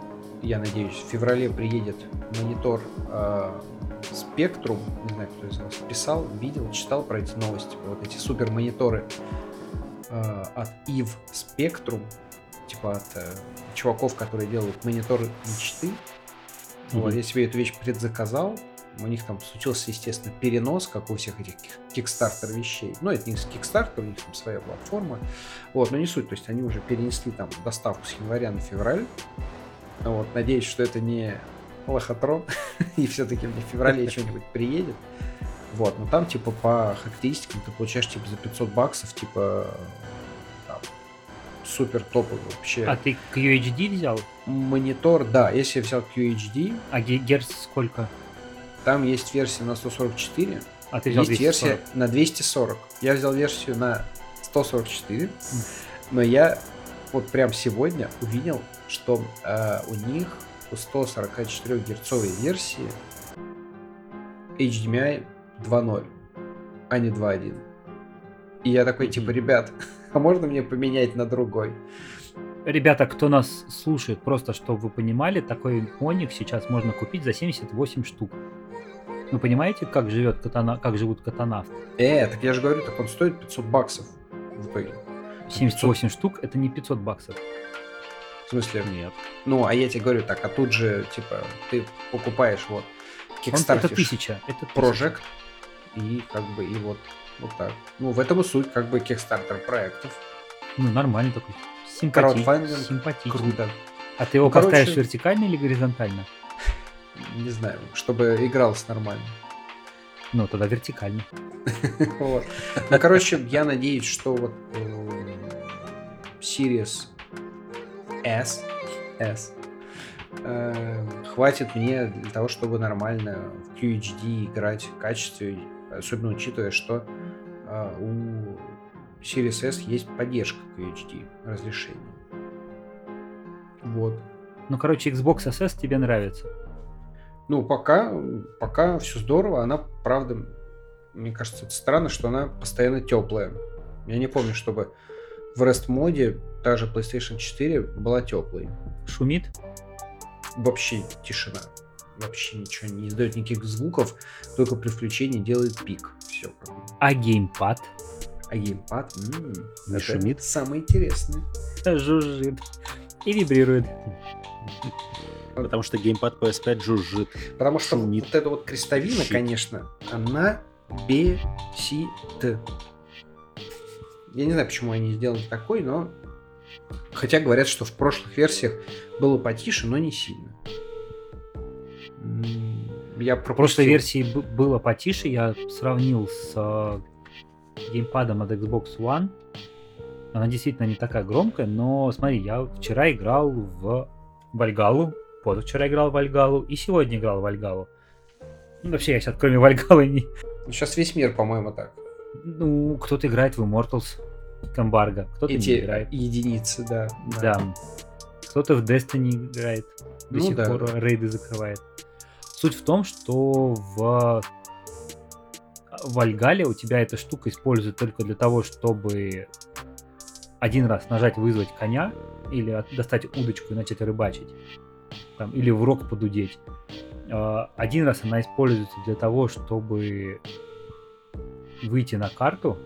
я надеюсь, в феврале приедет монитор э, Spectrum, не знаю, кто из вас писал, видел, читал про эти новости, вот эти супер мониторы э, от EVE Spectrum, типа от э, чуваков, которые делают мониторы мечты. Mm-hmm. Вот, я себе эту вещь предзаказал, у них там случился, естественно, перенос, как у всех этих кикстартер вещей. Ну, это не кикстартер, у них там своя платформа. Вот, но не суть. То есть они уже перенесли там доставку с января на февраль. Вот, надеюсь, что это не лохотрон, и все-таки мне в феврале что-нибудь приедет. Вот, но там, типа, по характеристикам ты получаешь, типа, за 500 баксов, типа, там, супер топовый вообще. А ты QHD взял? Монитор, да, если я взял QHD. А герц сколько? Там есть версия на 144, а ты взял есть 240. версия на 240. Я взял версию на 144, но я вот прям сегодня увидел, что э, у них у 144 герцовой версии HDMI 2.0, а не 2.1. И я такой, типа, ребят, а можно мне поменять на другой? Ребята, кто нас слушает, просто чтобы вы понимали, такой моник сейчас можно купить за 78 штук. Вы понимаете, как, живет катана, как живут катанавты? Э, так я же говорю, так он стоит 500 баксов в итоге. 78 500... штук это не 500 баксов. В смысле? Нет. Ну, а я тебе говорю так, а тут же, типа, ты покупаешь вот Kickstarter. Это тысяча. Это Project. И как бы, и вот, вот так. Ну, в этом и суть, как бы, Kickstarter проектов. Ну, нормальный такой. Симпатичный. Симпатичный. Круто. А ты его ну, поставишь короче... вертикально или горизонтально? не знаю, чтобы игралось нормально. Ну, тогда вертикально. вот. Ну, короче, я надеюсь, что вот э, Series S, S э, хватит мне для того, чтобы нормально в QHD играть в качестве, особенно учитывая, что э, у Series S есть поддержка QHD разрешения. Вот. Ну, короче, Xbox SS тебе нравится. Ну, пока, пока все здорово. Она, правда, мне кажется, это странно, что она постоянно теплая. Я не помню, чтобы в REST моде та же PlayStation 4 была теплой. Шумит? Вообще тишина. Вообще ничего не издает никаких звуков, только при включении делает пик. Все. А геймпад? А геймпад? М-м, не шумит? Самое интересное. Жужжит. И вибрирует. Потому что геймпад PS5 жужжит. Потому что шумит, вот эта вот крестовина, щит. конечно, она бесит. Я не знаю, почему они сделали такой, но... Хотя говорят, что в прошлых версиях было потише, но не сильно. Я пропустил... В прошлой версии было потише, я сравнил с э, геймпадом от Xbox One. Она действительно не такая громкая, но смотри, я вчера играл в Вальгалу позавчера играл в Альгалу и сегодня играл в Альгалу. Ну, вообще, я сейчас кроме Вальгалы не... Сейчас весь мир, по-моему, так. Ну, кто-то играет в Immortals, Камбарга, кто-то Эти не играет. единицы, да. Да. да. Кто-то в Destiny играет, до ну, сих да. пор рейды закрывает. Суть в том, что в в Альгале у тебя эта штука используется только для того, чтобы один раз нажать вызвать коня или достать удочку и начать рыбачить там, или в рок подудеть. А, один раз она используется для того, чтобы выйти на карту.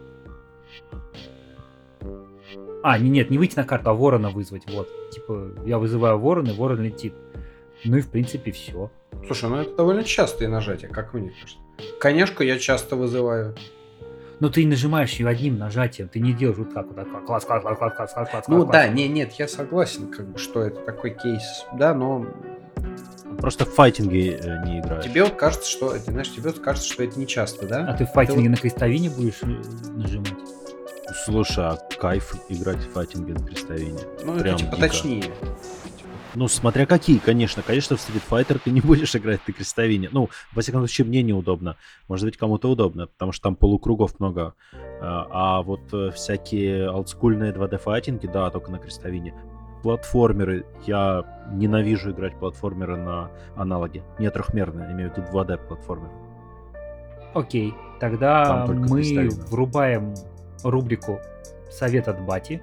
А, не, нет, не выйти на карту, а ворона вызвать. Вот. Типа, я вызываю ворона, и ворон летит. Ну и в принципе все. Слушай, ну это довольно частые нажатия, как мне кажется. Конечно, я часто вызываю. Но ты нажимаешь ее одним нажатием, ты не делаешь вот так вот так, класс, класс, класс, класс, класс, класс, класс. Ну класс. да, не, нет, я согласен, как бы, что это такой кейс, да, но Просто в файтинге э, не играю. Тебе вот кажется, что, ты знаешь, тебе вот кажется, что это не часто, да? А ты в файтинге ты на крестовине будешь э, нажимать? Слушай, а кайф играть в файтинге на крестовине? Ну, Прям это типа дико. точнее. Ну, смотря какие, конечно. Конечно, в Street Fighter ты не будешь играть на крестовине. Ну, во всяком случае, мне неудобно. Может быть, кому-то удобно, потому что там полукругов много. А, а вот э, всякие олдскульные 2D-файтинги, да, только на крестовине. платформеры. Я ненавижу играть платформеры на аналоге. Не трехмерные, имею в виду 2D платформер. Окей, тогда мы врубаем рубрику «Совет от бати»,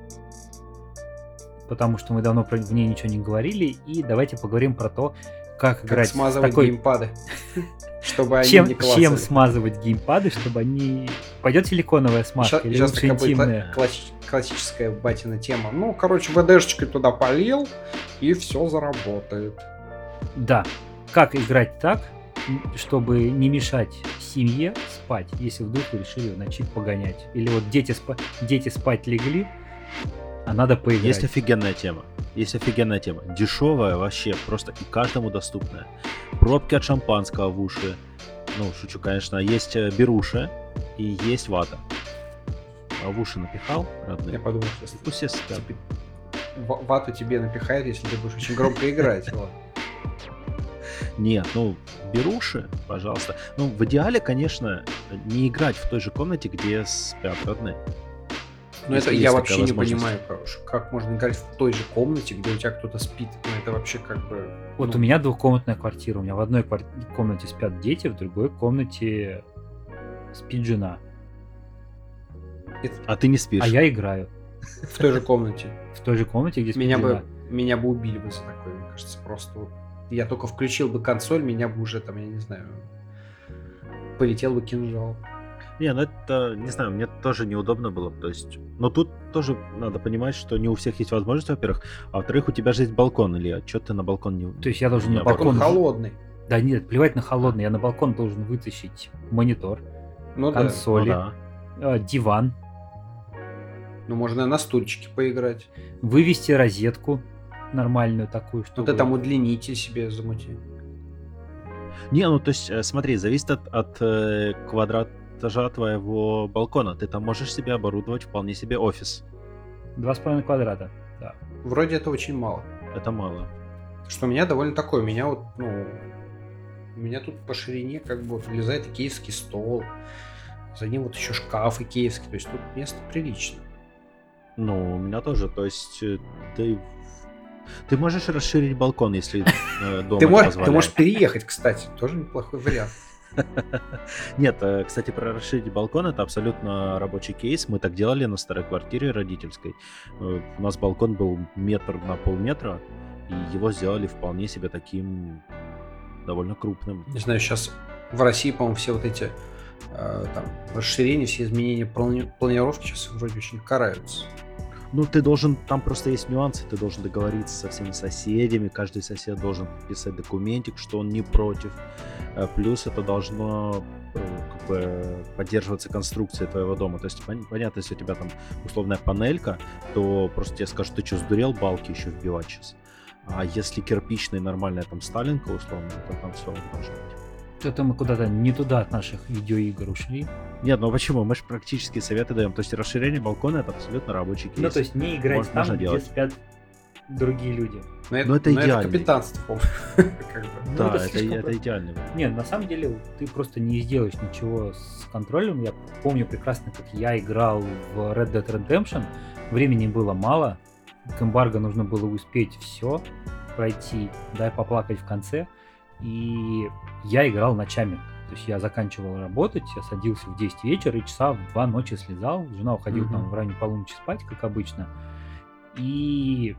потому что мы давно про- в ней ничего не говорили, и давайте поговорим про то, как, Как играть смазывать такой... геймпады. Чтобы они чем, не чем клацали. смазывать геймпады, чтобы они... Пойдет силиконовая смазка Сейчас, или сейчас лучше интимная? кла- класс- классическая батина тема. Ну, короче, ВДшечкой туда полил, и все заработает. Да. Как играть так, чтобы не мешать семье спать, если вдруг решили в ночи погонять? Или вот дети, спа- дети спать легли, а надо поиграть. Есть офигенная тема. Есть офигенная тема. Дешевая вообще, просто и каждому доступная. Пробки от шампанского в уши. Ну, шучу, конечно. Есть э, беруши и есть вата. А в уши напихал, Я родные? подумал, сейчас Пусть все спят. ва- вату тебе напихает, если ты будешь очень громко играть. Нет, ну, беруши, пожалуйста. Ну, в идеале, конечно, не играть в той же комнате, где спят родные. Но это Если я вообще не понимаю, как можно играть в той же комнате, где у тебя кто-то спит. Ну, это вообще как бы... Вот ну, у меня двухкомнатная квартира. У меня в одной квар- комнате спят дети, в другой комнате спит жена. это А ты не спишь. А я играю в той же комнате. в той же комнате, где спит Меня жена. бы, меня бы убили бы за такое, мне кажется, просто вот. Я только включил бы консоль, меня бы уже там, я не знаю, полетел бы кинжал. Не, ну это, не знаю, мне тоже неудобно было. То есть, но тут тоже надо понимать, что не у всех есть возможность, во-первых, а во-вторых, у тебя же есть балкон, или что ты на балкон не... То есть я должен не на Так он балкон... холодный. Да нет, плевать на холодный. Я на балкон должен вытащить монитор, Ну да. Ну консоли, да. э, диван, Ну можно на стульчике поиграть. вывести розетку нормальную такую, Ну чтобы... ты там удлинитель себе замути. Не, ну то есть, э, смотри, зависит от, от э, квадратажа твоего балкона. Ты там можешь себе оборудовать вполне себе офис. Два с половиной квадрата. Да. Вроде это очень мало. Это мало. Что у меня довольно такое. У меня вот, ну, у меня тут по ширине как бы вот влезает икеевский стол. За ним вот еще шкаф икеевский. То есть тут место прилично. Ну, у меня тоже. То есть, э, ты... Ты можешь расширить балкон, если э, дом Ты можешь, ты можешь переехать, кстати. Тоже неплохой вариант. Нет, э, кстати, про расширить балкон это абсолютно рабочий кейс. Мы так делали на старой квартире родительской. Э, У нас балкон был метр на полметра, и его сделали вполне себе таким довольно крупным. Не знаю, сейчас в России, по-моему, все вот эти э, там расширения, все изменения плани- планировки сейчас вроде очень караются. Ну, ты должен, там просто есть нюансы, ты должен договориться со всеми соседями, каждый сосед должен подписать документик, что он не против. Э, Плюс это должно э, как бы поддерживаться конструкцией твоего дома. То есть, пон- понятно, если у тебя там условная панелька, то просто тебе скажут, ты что, сдурел балки еще вбивать сейчас? А если кирпичная нормальная там сталинка условно, то там все должно быть. Что-то мы куда-то не туда от наших видеоигр ушли. Нет, ну почему? Мы же практически советы даем. То есть расширение балкона это абсолютно рабочий кейс. Ну, то есть не играть Может, там, можно где делать. спят другие люди. Но это, Ну, это но это капитанство, по-моему. Как бы. Ну, да, это это, слишком это идеальный. вариант. Не, на самом деле ты просто не сделаешь ничего с контролем. Я помню прекрасно, как я играл в Red Dead Redemption. Времени было мало. К эмбарго нужно было успеть все пройти, да, поплакать в конце. И я играл ночами. То есть я заканчивал работать, я садился в 10 вечера и часа в 2 ночи слезал. Жена уходила там Мгм. в районе полуночи спать, как обычно. И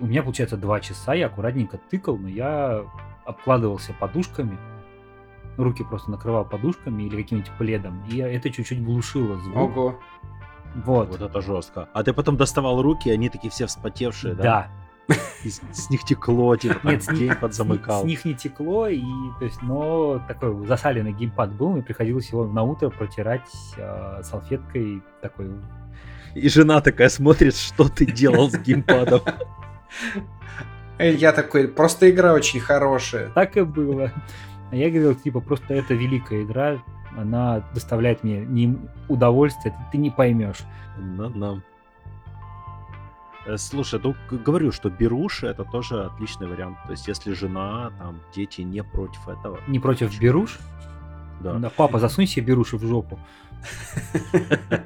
у меня, получается, 2 часа, я аккуратненько тыкал, но я обкладывался подушками, руки просто накрывал подушками или каким-нибудь пледом, и это чуть-чуть глушило звук. Ого. Вот. Вот это жестко. А ты потом доставал руки, и они такие все вспотевшие, да? Да. И с, с них текло, типа, там Нет, с них, геймпад с замыкал. них- с них не текло, и, то есть, но такой засаленный геймпад был, мне приходилось его на утро протирать э, салфеткой такой. И жена такая смотрит, что ты делал с геймпадом. Э, Я такой, просто игра очень хорошая. Так и было. А я говорил, типа, просто это великая игра, она доставляет мне не удовольствие, ты не поймешь. Ну-ну. Э, Слушай, ну г- говорю, что беруши это тоже отличный вариант. То есть, если жена, там, дети не против этого. Не против беруш? Да. Да, папа, засунь себе беруши в жопу.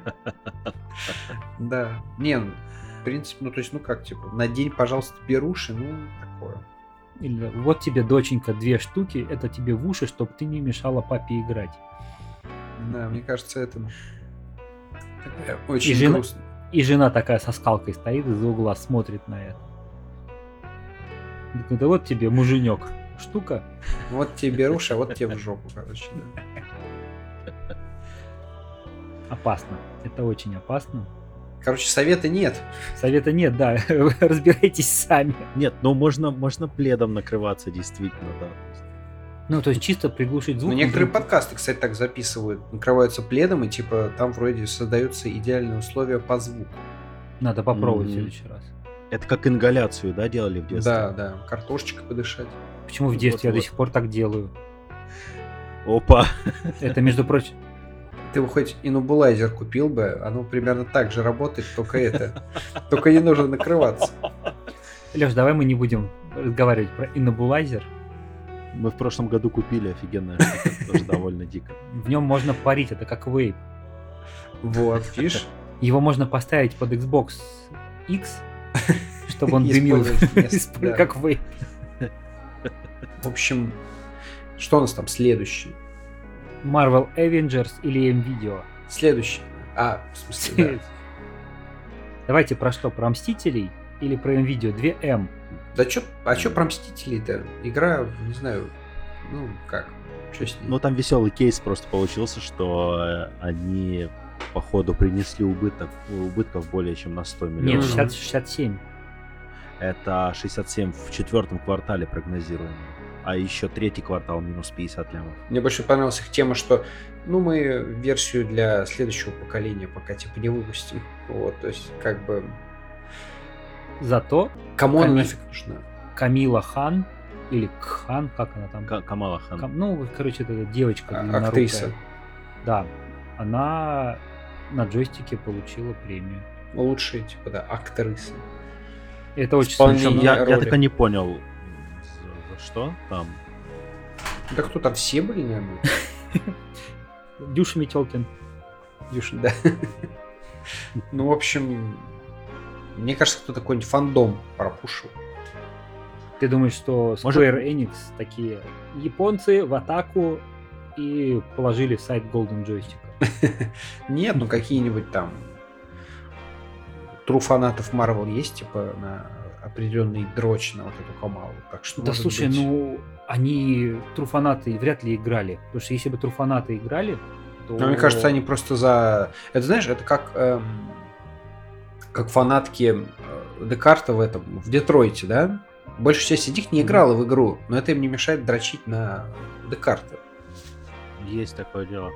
Да. Не, ну, принципе, ну, то есть, ну как, типа, надень, пожалуйста, беруши, ну, такое. Или вот тебе, доченька, две штуки, это тебе в уши, чтобы ты не мешала папе играть. Да, мне кажется, это такая очень жена- грустно. И жена такая со скалкой стоит из-за угла, смотрит на это. Да вот тебе, муженек, штука. Вот тебе беруши, а вот тебе в жопу, короче. да. Опасно. Это очень опасно. Короче, совета нет. Совета нет, да. Разбирайтесь сами. Нет, ну можно, можно пледом накрываться, действительно, да. Ну, то есть чисто приглушить звук. Ну, некоторые подкасты, кстати, так записывают. Накрываются пледом, и типа там вроде создаются идеальные условия по звуку. Надо попробовать в Мгм. следующий раз. Это как ингаляцию, да, делали в детстве? Да, да. Картошечка подышать. Почему в детстве я до Вот-вот. сих пор так делаю? Опа. Это, между прочим, Ты бы хоть инубулайзер купил бы, оно примерно так же работает, только это. Только не нужно накрываться. Леш, давай мы не будем разговаривать про иннобулайзер. Мы в прошлом году купили офигенное тоже довольно дико. В нем можно парить, это как вейп. Вот, видишь? Его можно поставить под Xbox X, чтобы он дымил да. как вейп. В общем, что у нас там следующий? Marvel Avengers или M-Video. Следующий. А, в смысле, Давайте про что? Про Мстителей или про M-Video? 2M. Да. Чё, а чё про Мстителей-то? Игра, не знаю, ну как, что с ней? Ну, там веселый кейс просто получился, что э, они, походу, принесли убыток, убытков более чем на 100 Нет, миллионов. 60 67. Это 67 в четвертом квартале прогнозируемо. А еще третий квартал минус 50 лямов. Мне больше понравилась их тема, что ну мы версию для следующего поколения пока типа не выпустим. Вот, то есть как бы Зато кому она нафиг нужна? Камила Хан или Кхан, как она там? К- Камала Хан. Кам- ну, короче, это девочка А- актриса. Да. Она на джойстике получила премию. Лучшие, типа, да, актрисы. Это очень смешно. я, я роли. так и не понял, за, за что там. Да кто там все были, наверное? Дюша Метелкин. Дюша, да. Ну, в общем, мне кажется, кто такой фандом пропушил. Ты думаешь, что Square Может- Enix такие японцы в атаку и положили в сайт Golden Joystick? Нет, ну какие-нибудь там тру фанатов Marvel есть, типа, на определенный дрочь на вот эту Камалу. Так что, Да слушай, быть, ну они труфанаты вряд ли играли. Потому что если бы труфанаты играли, то... Ну, мне кажется, они просто за... Это, знаешь, это как, эм, как фанатки э, Декарта в этом, в Детройте, да? Большая часть из них не играла в игру, но это им не мешает дрочить на Декарта. Есть такое дело.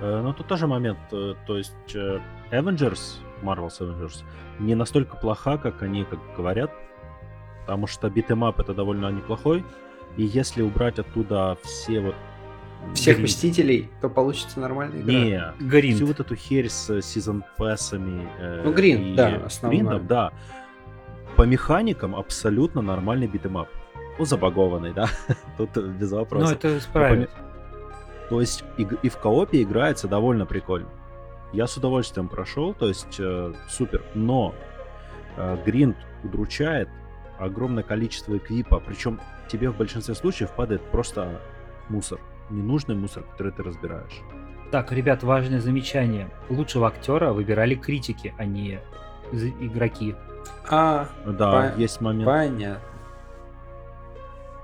Э, Но тут тоже момент, э, то есть Avengers, Marvel's Avengers, не настолько плоха, как они как говорят, потому что beat 'em up это довольно неплохой, и если убрать оттуда все вот... Весь grind. Мстителей, то получится нормальная игра. Не, grind. всю вот эту херь с season pass ами. э, Ну, grind, и да, основной. Да. По механикам абсолютно нормальный beat 'em up. Ну, забагованный, да. Тут э, без Ну, вопросов. это исправят. То есть и, и в коопе играется довольно прикольно. Я с удовольствием прошел, то есть э, супер. Но э, гринд удручает огромное количество эквипа, причем тебе в большинстве случаев падает просто мусор. Ненужный мусор, который ты разбираешь. Так, ребят, важное замечание. Лучшего актера выбирали критики, а не игроки. А, Да, По- есть момент. понятно.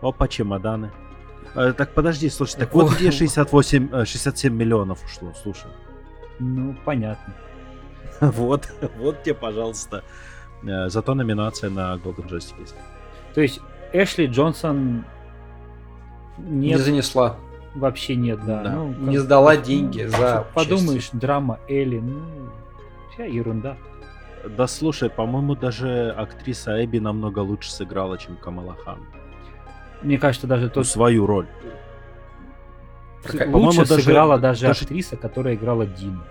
Опа, чемоданы. Э, так, подожди, слушай, так Во- вот где 68, э, 67 миллионов ушло, слушай. Ну, понятно. Вот, вот тебе, пожалуйста. Э, Зато номинация на Golden Joystick есть. То есть Эшли Джонсон Не нет, занесла. Вообще нет, да. Да. Ну, Не сдала ну, деньги за что Подумаешь, драма Элли, ну, вся ерунда. Да слушай, по-моему, даже актриса Эбби намного лучше сыграла, чем Камала Хан. Мне кажется, даже Ну, тот свою роль. Лучше по-моему, даже- сыграла даже, даже- актриса, которая играла Дину.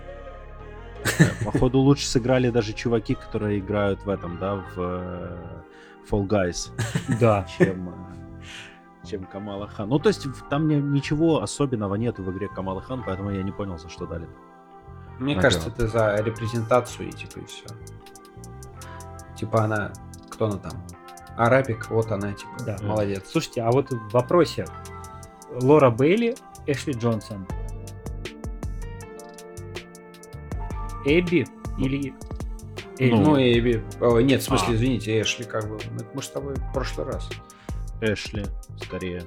Э, Походу, лучше сыграли даже чуваки, которые играют в этом, да, в э, Fall Guys, Да. чем, э, чем Камала Хан. Ну, то есть, там не- ничего особенного нет в игре Камала Хан, поэтому я не понял, за что дали. Мне Ага. кажется, это за репрезентацию и типа и все. Типа она, кто она там? Арабик, вот она, типа, Да. молодец. Слушайте, а вот в вопросе. Лора Бейли, Эшли Джонсон. Эбби или... Элли? Ну, Эйби. О, нет, в смысле, А. извините, Эшли, как бы. Мы, мы с тобой в прошлый раз. Эшли, скорее.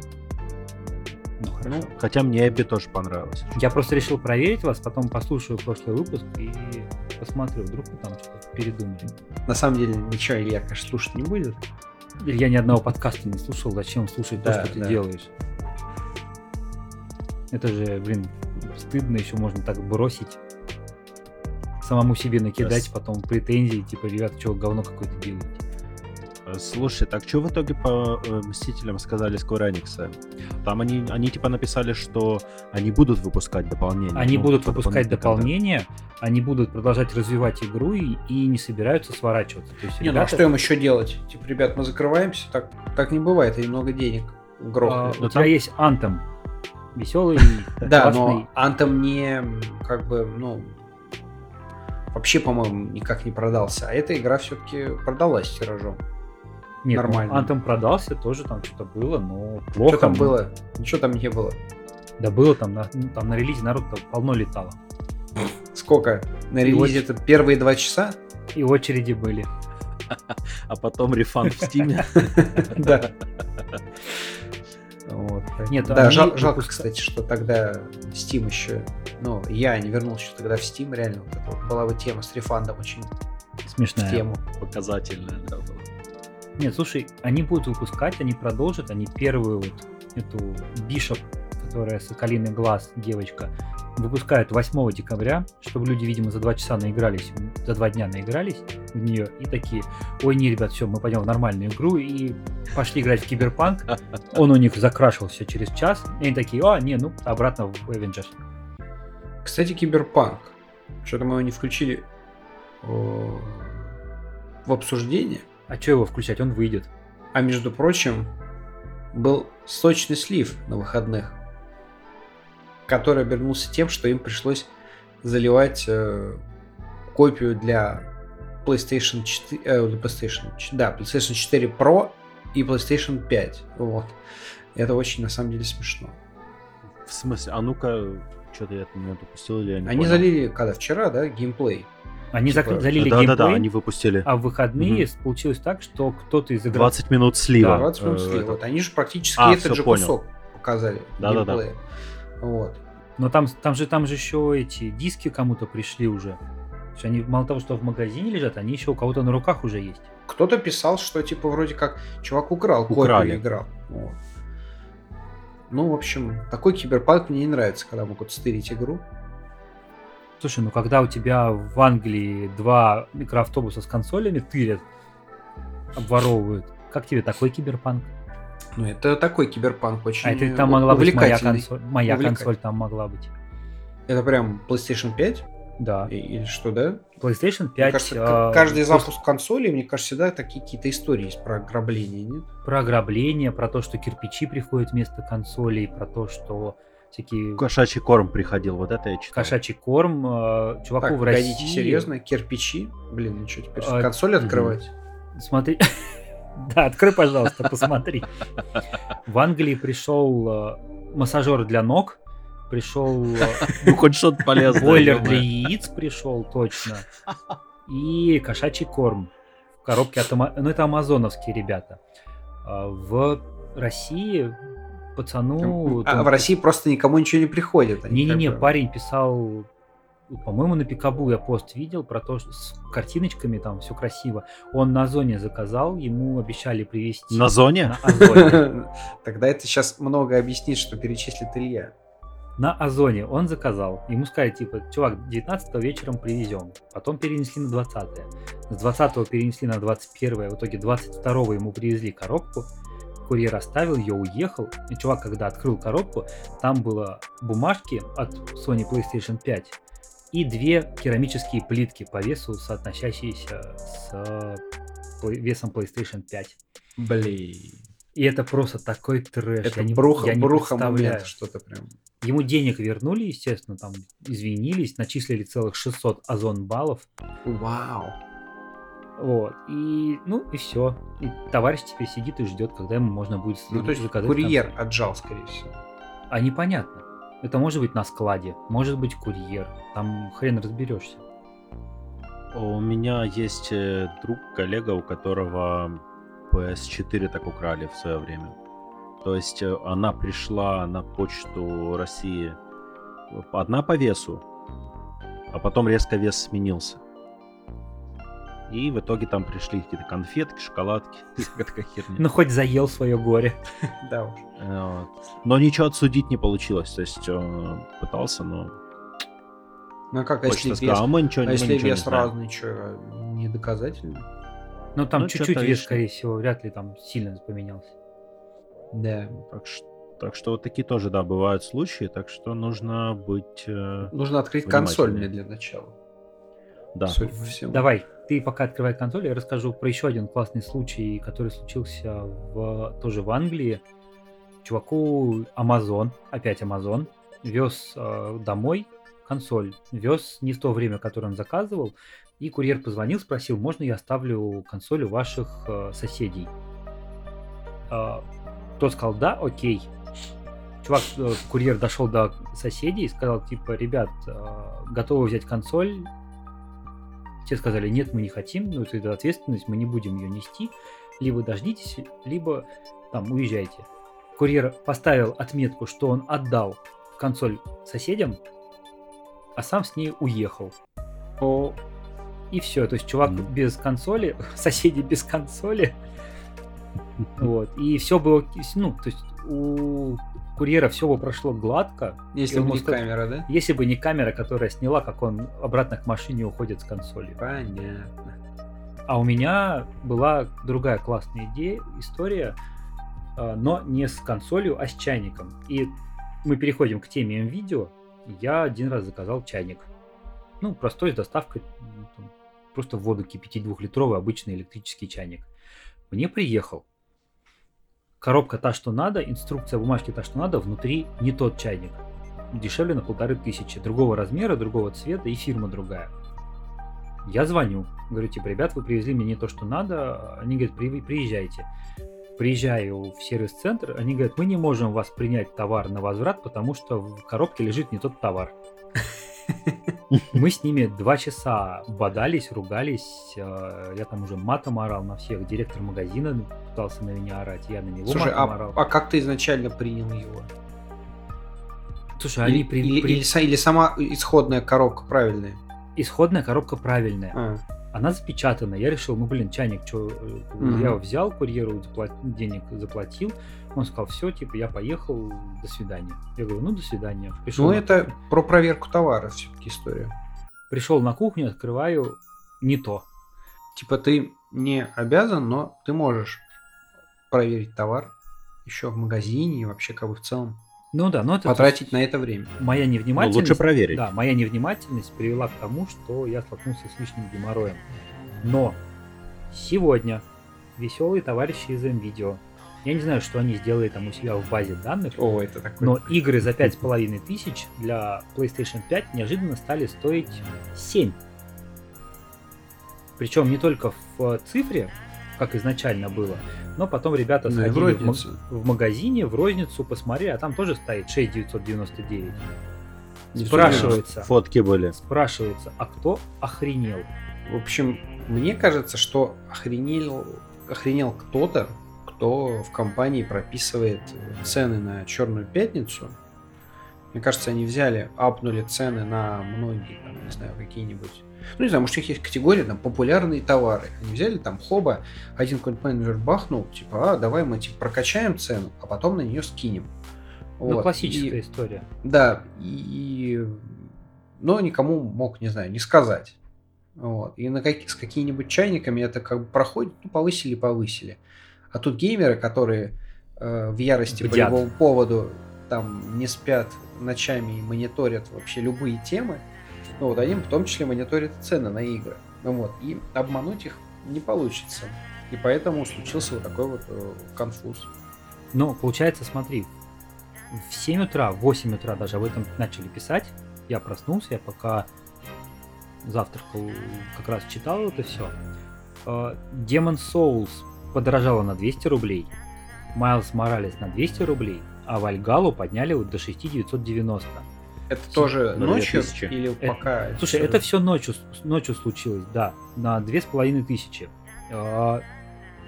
Ну, хорошо. Хотя мне Эбби тоже понравилось. Я просто решил проверить вас, потом послушаю прошлый выпуск и посмотрю, вдруг вы там что-то передумали. На самом деле, ничего Илья, конечно, слушать не будет. Я ни одного подкаста не слушал, зачем слушать Да, то, что ты да. делаешь? Это же, блин, стыдно, еще можно так бросить. Самому себе накидать, Yes. потом претензии, типа, ребята, что, говно какое-то делаете. Э, Слушай, так что в итоге по э, Мстителям сказали Square Enix? Там они, они типа написали, что они будут выпускать дополнение. Они ну, будут типа выпускать дополнительный контент. дополнения, они будут продолжать развивать игру и, и не собираются сворачиваться. То есть, Не, ну а ребята, что им еще делать? Типа, ребят, мы закрываемся, так, так не бывает, и много денег а, грохнули. у тебя там- есть Anthem, веселый, Да, но Anthem не, как бы, ну, вообще, по-моему, никак не продался. А эта игра все-таки продалась тиражом. Нет, ну, нормально. Anthem продался, тоже там что-то было, но плохо. Что там было? Ничего там не было. Да было там, на, ну, там на релизе народ полно летало. Сколько? На И релизе очень- это первые два часа? И очереди были. А потом рефанд в Стиме. Да. Вот. Нет, да, жалко, кстати, что тогда Steam еще, ну, я не вернулся еще тогда в Steam, реально, вот это вот была бы тема с рефандом очень Смешная. тему. Показательная, да, была. Нет, слушай, они будут выпускать, они продолжат, они первую вот эту Бишоп, которая соколиный глаз, девочка, выпускают 8 декабря, чтобы люди, видимо, за два часа наигрались, за два дня наигрались в нее и такие, ой, не, ребят, все, мы пойдем в нормальную игру и пошли играть в Киберпанк. Он у них закрашивался через час, и они такие, а, не, ну, обратно в Avengers. Кстати, Киберпанк. Что-то мы его не включили о, в обсуждение. А что его включать? Он выйдет. А между прочим, был сочный слив на выходных, который обернулся тем, что им пришлось заливать э, копию для PlayStation 4, э, PlayStation, да, PlayStation 4 Pro и PlayStation 5. Вот. Это очень, на самом деле, смешно. В смысле? А ну-ка, что-то я там момент упустил или я не Они понял? залили, когда вчера, да, геймплей. Они Типа, зак- залили Да, да, геймплей, да, они выпустили а в выходные получилось так, что кто-то из игроков 20 минут слива. 20 минут Э, слива. это- Вот они же практически А, этот же понял. кусок показали. Да-да-да. геймплея. Вот. Но там, там же там же еще эти диски кому-то пришли уже. То есть они мало того, что в магазине лежат, они еще у кого-то на руках уже есть. Кто-то писал, что типа вроде как чувак украл, Украли. копию играл. Вот. Ну, в общем, такой киберпанк мне не нравится, когда могут стырить игру. Слушай, ну когда у тебя в Англии два микроавтобуса с консолями тырят, обворовывают, как тебе такой киберпанк? Ну, это такой киберпанк очень А это там могла быть моя консоль. Моя консоль там могла быть. Это прям PlayStation 5? Да. Или что, да? PlayStation 5. Мне кажется, к- каждый запуск консоли, мне кажется, всегда такие какие-то истории есть про ограбление, нет? Про ограбление, про то, что кирпичи приходят вместо консолей, про то, что всякие Кошачий корм приходил, вот это я читал. кошачий корм э, чуваку Так, в погодите, России. серьезно? Кирпичи? Блин, ну что, теперь А, консоль открывать? Смотри. Да, открой, пожалуйста, посмотри. В Англии пришел э, массажер для ног, пришел э, Ну, хоть что-то полезное. бойлер для яиц, пришел точно, и кошачий корм в коробке от Ну, это амазоновские ребята. А В России пацану... а там- в России просто никому ничего не приходит. Не-не-не, как бы- парень писал, по-моему, на Пикабу я пост видел про то, что с картиночками там все красиво. Он на Озоне заказал, ему обещали привезти. На зоне? На Озоне. Тогда это сейчас много объяснит, что перечислит Илья. На Озоне он заказал. Ему сказали, типа, чувак, 19 вечером привезем. Потом перенесли на 20 С 20 перенесли на 21 В итоге 22 ему привезли коробку. Курьер оставил ее, уехал. И чувак, когда открыл коробку, там было бумажки от Sony PlayStation 5 и две керамические плитки по весу, соотносящиеся с весом PlayStation 5. Блин. И это просто такой трэш. Это я не, бруха, я не бруха момент, что-то прям. Ему денег вернули, естественно, там извинились, начислили целых 600 озон баллов. Вау. Вот. И, ну, и все. И товарищ теперь сидит и ждет, когда ему можно будет Ну, то есть курьер отжал, скорее всего. А непонятно. Это может быть на складе, может быть курьер. Там хрен разберешься. У меня есть э, друг, коллега, у которого PS4 так украли в свое время. То есть э, она пришла на почту России э, одна по весу, а потом резко вес сменился. И в итоге там пришли какие-то конфетки, шоколадки, такая херня. Ну, хоть заел свое горе. Да уж. Вот. Но ничего отсудить не получилось. То есть э, пытался, но Ну а как, а если вес, а мы ничего, а если вес разный, что, не доказательно? Ну, там Ну, чуть-чуть вес, скорее всего, вряд ли там сильно поменялся. Да. Так что, так что вот такие тоже, да, бывают случаи, так что нужно быть, э, Нужно открыть консоль мне для начала. да. Судя по всему. Давай, ты пока открывай консоль, я расскажу про еще один классный случай, который случился в, тоже в Англии. Чуваку Amazon, опять Amazon, вез э, домой консоль. Вез не в то время, которое он заказывал. И курьер позвонил, спросил, можно я оставлю консоль у ваших э, соседей. Э, тот сказал, да, окей. Чувак, э, курьер дошел до соседей и сказал, типа, ребят, э, готовы взять консоль, те сказали, нет, мы не хотим, ну это ответственность, мы не будем ее нести. Либо дождитесь, либо там уезжайте. Курьер поставил отметку, что он отдал консоль соседям, а сам с ней уехал. О, И все, то есть чувак Мгм. без консоли, соседи без консоли. Вот. И все было, ну, то есть у курьера все бы прошло гладко, если бы не сказать- камера, да? если бы не камера, которая сняла, как он обратно к машине уходит с консолью. Понятно. А у меня была другая классная идея, история, а, но не с консолью, а с чайником. И мы переходим к теме видео. Я один раз заказал чайник. Ну, простой, с доставкой. Просто воду кипятить двухлитровый обычный электрический чайник. Мне приехал. Коробка та, что надо, инструкция бумажки та, что надо, внутри не тот чайник. Дешевле на полторы тысячи. Другого размера, другого цвета и фирма другая. Я звоню, говорю, типа, ребят, вы привезли мне не то, что надо. Они говорят, «При- приезжайте. Приезжаю в сервис-центр, они говорят, мы не можем вас принять товар на возврат, потому что в коробке лежит не тот товар. Мы с ними два часа бодались, ругались. э, Я там уже матом орал на всех. Директор магазина пытался на меня орать, я на него Слушай, матом а, орал. а как ты изначально принял его? Слушай, Или, они при- или- при- или или сама исходная коробка правильная? исходная коробка правильная. А, Она запечатана. Я решил, ну блин, чайник, что Мгм. я его взял, курьеру денег заплатил. Он сказал, все, типа, я поехал, до свидания. Я говорю, ну до свидания. Пришел, Ну, на, это про проверку товара все-таки история. пришел на кухню, открываю, не то. Типа ты не обязан, но ты можешь проверить товар еще в магазине и вообще как бы в целом Ну да, но это потратить на это время. моя Ну, невнимательность. лучше проверить. Да, моя невнимательность привела к тому, что я столкнулся с лишним геморроем. Но сегодня веселые товарищи из МВидео, я не знаю, что они сделали там у себя в базе данных, О, это такой. но игры за 5,5 тысяч для PlayStation 5 неожиданно стали стоить 7. Причем не только в цифре, как изначально было, но потом ребята Ну, в сходили в, розницу. в магазине, в розницу, посмотрели, а там тоже стоит 6,999. Не Спрашивается, Фотки были. спрашивается, а кто охренел? В общем, мне кажется, что охренел, охренел кто-то, кто в компании прописывает цены на Черную пятницу. Мне кажется, они взяли, апнули цены на многие, там, не знаю, какие-нибудь. Ну, не знаю, может, у них есть категория, там, популярные товары. Они взяли там хоба, один какой-нибудь менеджер бахнул, типа, а, давай мы типа прокачаем цену, а потом на нее скинем. Ну, Вот. классическая И- история. да, и... Но никому мог, не знаю, не сказать. Вот. И на каки- с какими-нибудь чайниками это как бы проходит, ну, повысили, повысили. А тут геймеры, которые э, в ярости по Бдят. любому поводу там не спят ночами и мониторят вообще любые темы, ну, вот они в том числе мониторят цены на игры. Ну, вот. И обмануть их не получится. И поэтому случился вот такой вот э, конфуз. Но получается, смотри, в 7 утра, в 8 утра даже об этом начали писать. Я проснулся, я пока завтракал, как раз читал это все. Э, Demon Souls подорожала на 200 рублей, Miles Morales на 200 рублей, а Вальгалу подняли вот до 6990. Это тоже ночью 2000. или Это- пока? Слушай, всё- это все ночью, ночью случилось, да, на две с половиной тысячи. А,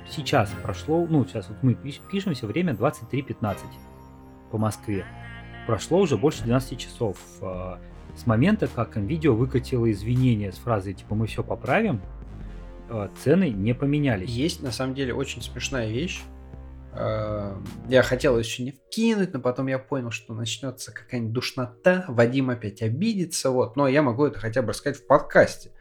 Сейчас прошло, ну, сейчас вот мы пиш- пишемся, время 23.15 по Москве. Прошло уже больше 12 часов. А, С момента, как NVIDIA выкатила извинения с фразой типа «мы все поправим», а, цены не поменялись. Есть на самом деле очень смешная вещь. Э, Я хотел ее сегодня вкинуть, но потом я понял, что начнется какая-нибудь душнота, Вадим опять обидится, вот. Но я могу это хотя бы рассказать в подкасте.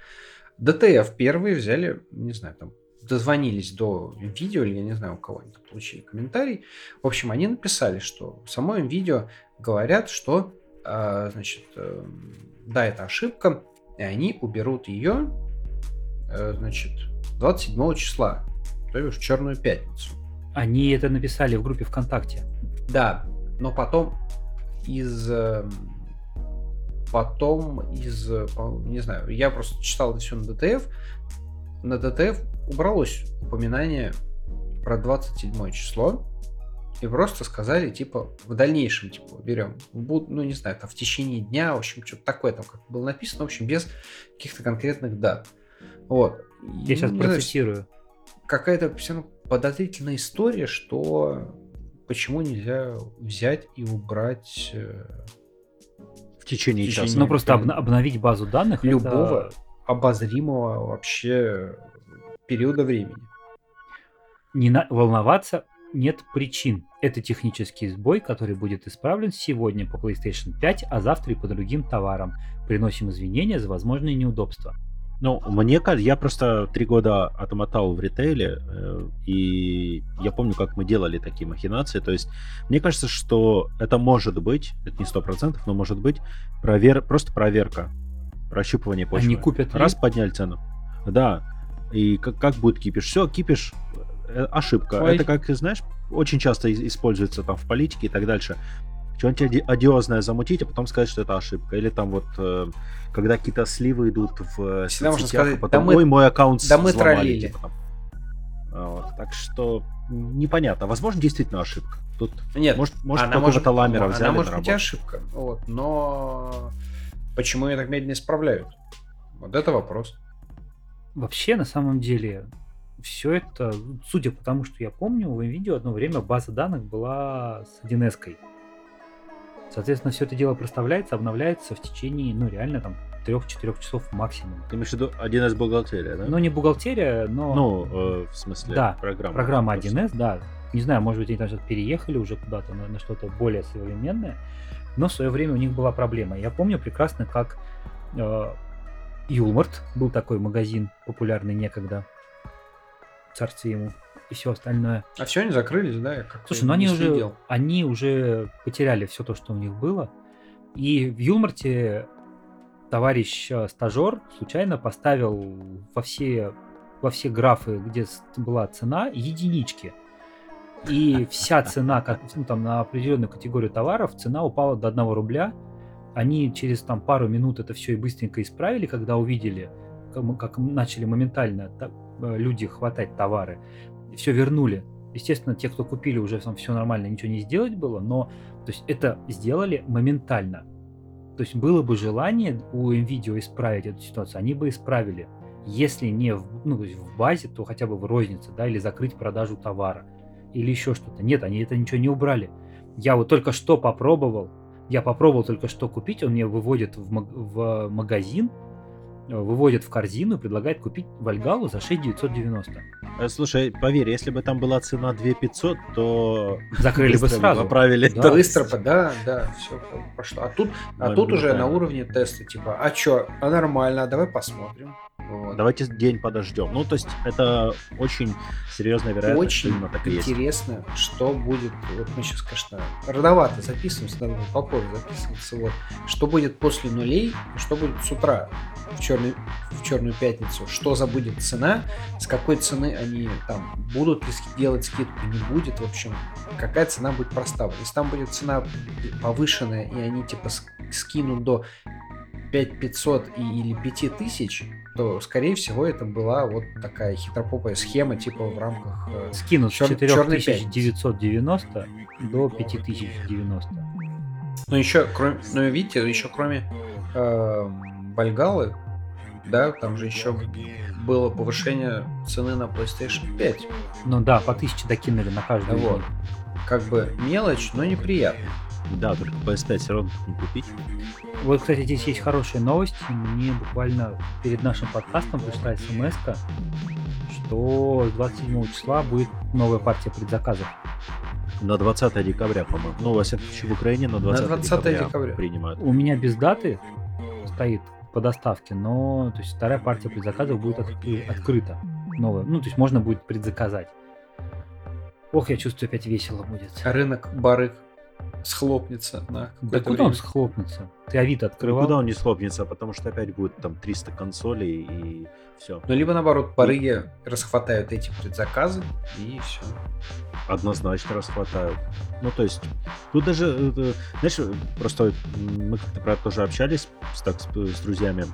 ДТФ первые взяли, не знаю, там дозвонились до видео, или я не знаю, у кого они получили комментарий. В общем, они написали, что в самом видео говорят, что, э, значит, э, да, это ошибка, и они уберут ее, э, значит, 27 числа, то есть в Черную пятницу. Они это написали в группе ВКонтакте. Да, но потом из... эм, Потом из... Не знаю, я просто читал это все на DTF. На DTF убралось упоминание про 27 число. И просто сказали, типа, в дальнейшем, типа, берем, буд- ну, не знаю, там, в течение дня, в общем, что-то такое там, как было написано, в общем, без каких-то конкретных дат. Вот. Я сейчас Не знаю, процессирую. какая-то все равно подозрительная история, что почему нельзя взять и убрать э, В течение В часа. течение- Ну, просто обна- обновить базу данных. это- любого обозримого вообще периода времени. не на- волноваться нет причин. Это технический сбой, который будет исправлен сегодня по PlayStation 5, а завтра и по другим товарам. Приносим извинения за возможные неудобства. Ну, мне кажется, я просто три года отмотал в ритейле, э, и я помню, как мы делали такие махинации. То есть, мне кажется, что это может быть, это не сто процентов, но может быть провер... просто проверка, прощупывание почвы. Они купят ли? Раз подняли цену. Да. И как, как будет кипиш? Все, кипиш, э, ошибка. Ой. Это как, знаешь, очень часто используется там в политике и так дальше. Что-нибудь оди- одиозное замутить, а потом сказать, что это ошибка. Или там вот, э, когда какие-то сливы идут в э, Всегда можно сказать, а потом, «Да мы- ой, мой аккаунт да мы взломали», троллили. типа там. А, вот. Так что непонятно. Возможно, действительно ошибка. Тут, Нет, может, может она может, какого-то ламера она взяли может на быть ошибка. Вот, но почему ее так медленно исправляют? Вот это вопрос. Вообще, на самом деле, все это, судя по тому, что я помню, в видео одно время база данных была с 1С. -кой. Соответственно, все это дело проставляется, обновляется в течение, ну, реально, там, 3-4 часов максимум. Ты имеешь в виду 1С бухгалтерия, да? Но не бухгалтерия, но Ну, э, в смысле, Да, программа. программа Просто. 1С, да. Не знаю, может быть, они там сейчас переехали уже куда-то на, на что-то более современное. Но в свое время у них была проблема. Я помню прекрасно, как э, Юлмарт был такой магазин популярный некогда. Царствие ему и все остальное. А все, они закрылись, да? Я Слушай, ну они уже, они уже потеряли все то, что у них было. И в Юлмарте товарищ э, стажер случайно поставил во все, во все графы, где была цена, единички. И вся цена, как, ну, там, на определенную категорию товаров, цена упала до 1 рубля. Они через там, пару минут это все и быстренько исправили, когда увидели, как, начали моментально та- э, люди хватать товары. Все вернули. Естественно, те, кто купили, уже там все нормально, ничего не сделать было, но то есть это сделали моментально. То есть было бы желание у NVIDIA исправить эту ситуацию, они бы исправили. Если не в, ну, то есть в базе, то хотя бы в рознице, да, или закрыть продажу товара, или еще что-то. Нет, они это ничего не убрали. Я вот только что попробовал, я попробовал только что купить, он мне выводит в, в магазин, выводит в корзину и предлагает купить Вальгалу за 6990. Э, Слушай, поверь, если бы там была цена 2500, то Закрыли бы быстро сразу. поправили. Да. Быстро, по- да, да, все пошло. А тут, а тут уже на уровне теста, типа, а чё, а нормально, давай посмотрим. Вот. Давайте день подождем. Ну, то есть это очень серьезная вероятность, что Очень именно так и есть. интересно, что будет. Вот мы сейчас, конечно, родовато записываемся, надо попозже записываться. Вот. Что будет после нулей, что будет с утра в, черный, в черную пятницу. Что за будет цена, с какой цены они там будут ли делать скидку, не будет. В общем, какая цена будет проставлена. Если там будет цена повышенная, и они типа ск- скинут до 5500 и, или 5000, то, скорее всего, это была вот такая хитропопая схема, типа в рамках... э, Скинут с Чёр- чёрной 4990 до 5090. Ну, еще, кроме, ну, видите, еще кроме э, Бальгалы, да, там же еще было повышение цены на PlayStation 5. Ну да, по 1000 докинули на каждую. Вот. Как бы мелочь, но неприятно. Да, только PS5 все равно не купить. Вот, кстати, здесь есть хорошая новость. Мне буквально перед нашим подкастом пришла смс что с 27 числа будет новая партия предзаказов. На 20 декабря, по-моему. Ну, во всяком случае, в Украине на 20, 20 декабря, декабря. принимают. У меня без даты стоит по доставке, но то есть вторая партия предзаказов будет откры- открыта. Новая. Ну, то есть можно будет предзаказать. Ох, я чувствую, опять весело будет. Рынок барыг схлопнется на Да куда время. он схлопнется? Ты Авито Ну, открывал? Куда он не схлопнется, потому что опять будет там 300 консолей и все. Ну, либо наоборот, барыги расхватают эти предзаказы, и все. Однозначно расхватают. Ну, то есть, тут даже, э, знаешь, просто мы как-то про это тоже общались с, так, с, с друзьями,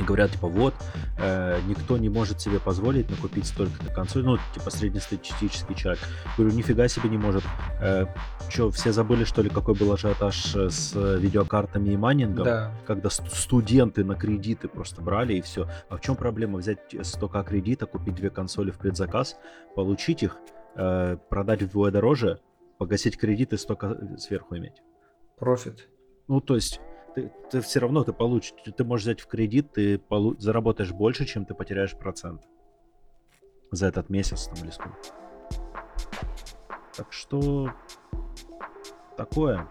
и говорят, типа, вот, э, никто не может себе позволить накупить столько-то консолей, ну, типа, среднестатистический человек. Говорю, нифига себе не может. Э, Че, все забыли, что ли, какой был ажиотаж с видеокартами и майнингом? Да. когда ст- студенты на кредиты просто брали и все. А в чем проблема взять 100к кредита, купить две консоли в предзаказ, получить их, э, продать вдвое дороже, погасить кредиты, 100к сверху иметь? Профит. Ну, то есть ты, все равно ты получишь, ты можешь взять в кредит, ты полу- заработаешь больше, чем ты потеряешь процент за этот месяц там или сколько. Так что такое.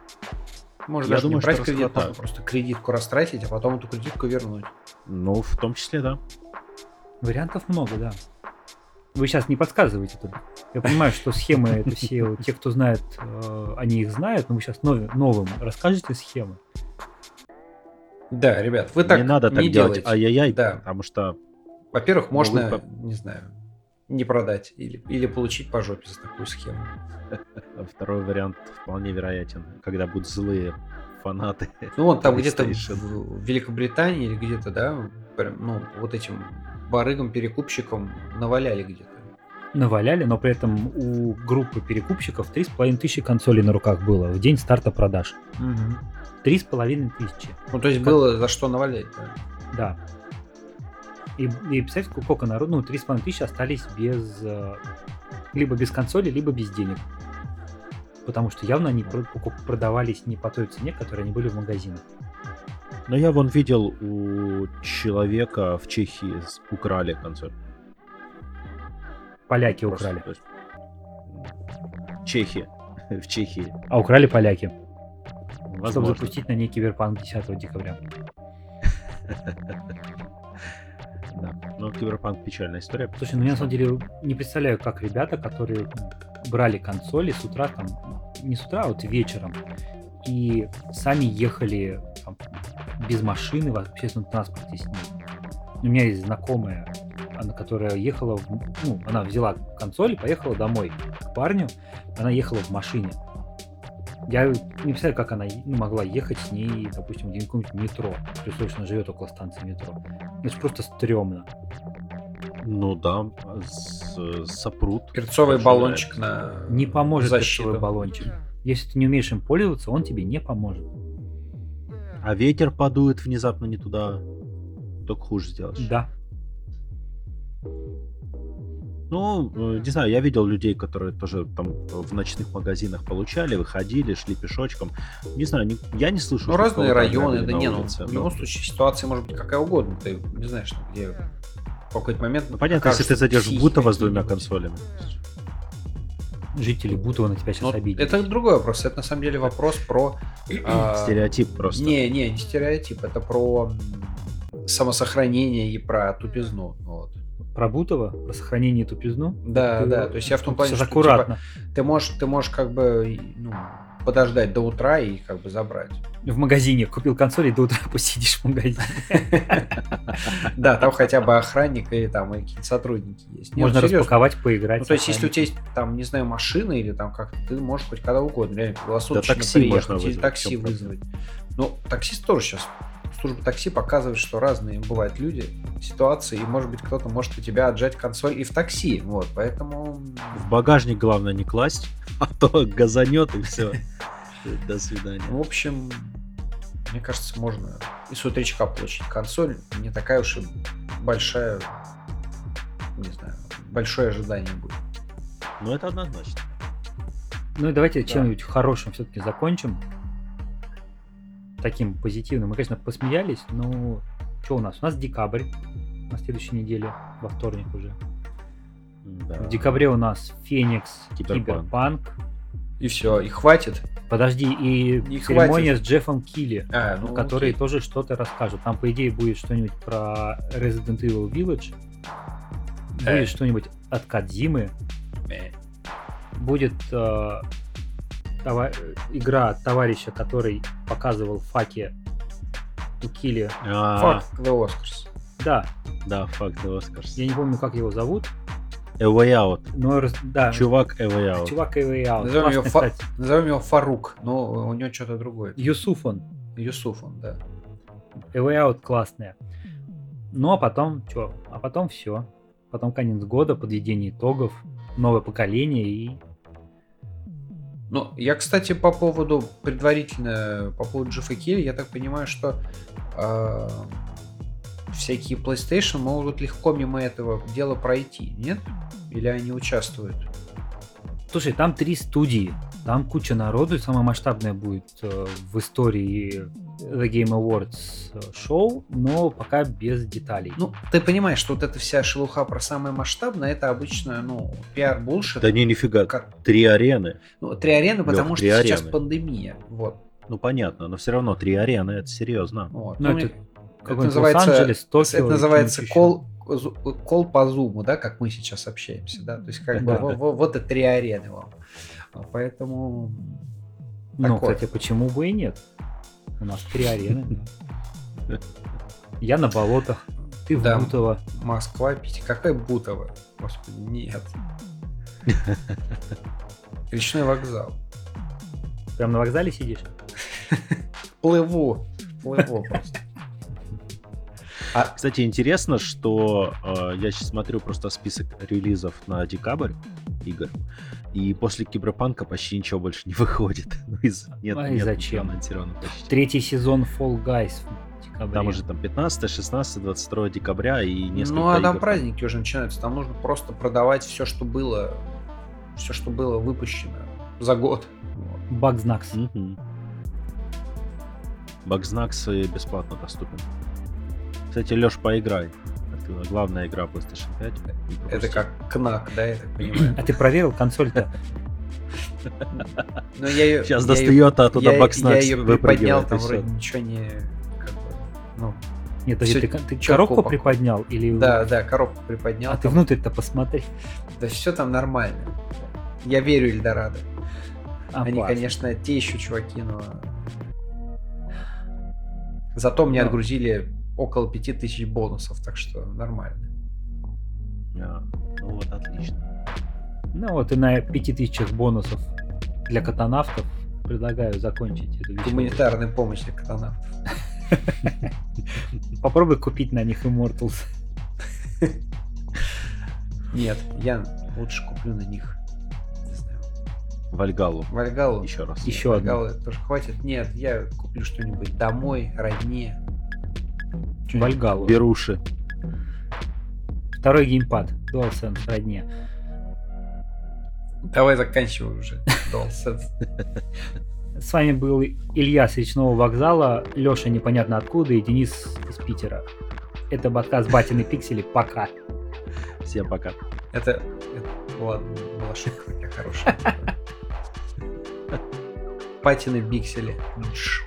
Можно Я даже думаю, не брать что кредит, можно расхватают. просто кредитку растратить, а потом эту кредитку вернуть. Ну, в том числе, да. Вариантов много, да. Вы сейчас не подсказываете только. Я понимаю, что схемы это все, те, кто знает, э, они их знают, но вы сейчас новым расскажете схемы. Да, ребят, вы так не надо так не делать ай-яй-яй, Да. потому что Во-первых, Ну, можно, вы не знаю, не продать или, или получить по жопе за такую схему. Второй вариант вполне вероятен, когда будут злые фанаты. Ну, вон там где-то в Великобритании или где-то, да, прям, ну, вот этим барыгам-перекупщикам наваляли где-то. Наваляли, но при этом у группы перекупщиков 3,5 тысячи консолей на руках было в день старта продаж. 3,5 тысячи. Ну, то есть Как- было за что навалять, да. Да. И, и представьте, сколько народу, ну, 3,5 тысячи остались без... э, либо без консоли, либо без денег. Потому что явно они продавались не по той цене, которой они были в магазинах. Но я вон видел у человека в Чехии с- украли консоль. Поляки Просто, украли. есть, Чехи. В Чехии. А украли поляки, чтобы Возможно. запустить на ней Киберпанк 10 декабря. Да. Но Киберпанк печальная история. Слушай, ну я на самом деле не представляю, как ребята, которые брали консоли с утра, там, не с утра, а вот вечером, и сами ехали там, без машины в общественном транспорте с ней. У меня есть знакомая, она, которая ехала, в- ну, она взяла консоль и поехала домой к парню, она ехала в машине. Я не представляю, как она ну, могла ехать с ней, допустим, где нибудь метро, что она живет около станции метро. Это просто стрёмно. Ну да, с- сопрут. Перцовый баллончик на Не поможет защиту. защиту. баллончик. Если ты не умеешь им пользоваться, он тебе не поможет. А ветер подует внезапно не туда. Только хуже сделаешь. Да. Ну, э, не знаю, я видел людей, которые тоже там в ночных магазинах получали, выходили, шли пешочком. Не знаю, не- я не слышу. Ну, разные районы, да не, ну, улице, в но- любом случае ситуация может быть какая угодно. Ты не знаешь, где в какой-то момент... Ну, понятно, если ты зайдешь в Бутово с двумя консолями. Жители Бутова на тебя сейчас Но обидятся. это другой вопрос. Это на самом деле вопрос про... а, Стереотип просто. Не, не, не стереотип. Это про самосохранение и про тупизну. Вот. Про Бутова, про сохранение и тупизну. Да, Ты- да. То есть я в том плане, что аккуратно. типа, ты можешь, ты можешь как бы ну, подождать до утра и как бы забрать. В магазине купил консоль и до утра посидишь в магазине. Да, там хотя бы охранник или там и какие-то сотрудники есть. Можно распаковать, поиграть. Ну, то есть, если у тебя есть, там, не знаю, машина или там как ты можешь хоть когда угодно, реально, круглосуточно такси приехать можно или вызвать, такси вызвать. Ну, таксист тоже сейчас служба такси показывает, что разные бывают люди, ситуации, и, может быть, кто-то может у тебя отжать консоль и в такси. Вот, поэтому... В багажник главное не класть, а то газанет и все. До свидания. В общем, мне кажется, можно и с утречка получить консоль. Не такая уж и большая, не знаю, большое ожидание будет. Ну, это однозначно. Ну и давайте Да. чем-нибудь хорошим все-таки закончим. Таким позитивным. Мы, конечно, посмеялись, но что у нас? У нас декабрь на следующей неделе, во вторник уже. Да. В декабре у нас Fenyx, Киберпанк. Киберпанк. И все, и хватит. Подожди, и Не церемония с Джеффом Кили, А, ну, который окей. тоже что-то расскажет. Там, по идее, будет что-нибудь про Resident Evil Village, будет Э. что-нибудь от Кадзимы, Э, будет э, това- игра товарища, который показывал факи у Килли. А, Fuck the Oscars. Да, Да, факт The Oscars. я не помню, как его зовут, A Way Out. но да, Чувак A Way Out. чувак Эвэй Аут. Назовем его, Фа-. Назовем его Фарук, но у него что-то другое. Юсуф он. Юсуф он, да. Эвэй Аут классная. Ну а потом, что? А потом все. Потом конец года, подведение итогов, новое поколение и... Ну, я, кстати, по поводу предварительно, по поводу Келли, я так понимаю, что э, всякие PlayStation могут легко мимо этого дела пройти, нет? Или они участвуют? Слушай, там три студии, там куча народу, и самое масштабное будет э, в истории The Game Awards э, шоу, но пока без деталей. Ну, ты понимаешь, что вот эта вся шелуха про самое масштабное, это обычно, ну, пиар булшит. Да не, нифига. Как- Три арены. ну, три арены, потому три что сейчас арены. пандемия. Вот. Ну, понятно, но все равно три арены, это серьезно. вот. Ну, Ну, это Какой-нибудь называется- Токио. это называется кол, кол по зуму, да, как мы сейчас общаемся, да, то есть как бы Да. во- во- вот это три арены вам. Поэтому. Ну, такое. кстати, почему бы и нет? У нас три арены. Я на болотах, ты в Да. Бутово. Москва, Питер, какая Бутова? Господи, нет. Речной вокзал. Прям на вокзале сидишь? Плыву, плыву просто. А, Кстати, интересно, что э, я сейчас смотрю просто список релизов на декабрь игр, и после Киберпанка почти ничего больше не выходит. Ну, из, нет, А нет зачем? ничего анонсировано почти. Третий сезон Fall Guys в декабре. Там уже там 15, 16, 22 декабря и несколько ну, а там игр. праздники уже начинаются. Там нужно просто продавать все, что было, все, что было выпущено за год. Багзнакс. Мгм. Багзнакс бесплатно доступен. Кстати, Леш, поиграй. Главная игра PlayStation 5. Не Это как КНАК, да, я так понимаю. А ты проверил консоль-то? Но я ее, Сейчас достает, а оттуда я, Багзнакс я ее приподнял, там вроде ничего не... Как бы, ну, Нет, Всё ты, ты коробку упаковано. приподнял или... да, да, коробку приподнял. А ты там- внутрь-то посмотри. Да все там нормально. Я верю Эльдорадо. А, Они, конечно, те еще чуваки, но... Зато мне Ну. отгрузили около 5000 бонусов, так что нормально. А, ну вот, отлично. Ну вот и на 5000 бонусов для катанавтов предлагаю закончить эту вещь. Гуманитарная помощь для катанавтов. Попробуй купить на них Immortals. Нет, я лучше куплю на них. Не знаю. Вальгалу. Вальгалу. Еще раз. Еще одну. Вальгалу тоже хватит. Нет, я куплю что-нибудь домой, родне. Вальгалу. Беруши. Второй геймпад. DualSense родне. Давай заканчивай уже. DualSense. С вами был Илья с речного вокзала, Леша непонятно откуда и Денис из Питера. Это подкаст Батины Пиксели. Пока. Всем пока. Это, это- ладно, была шутка такая хорошая. Патины биксели. Дж.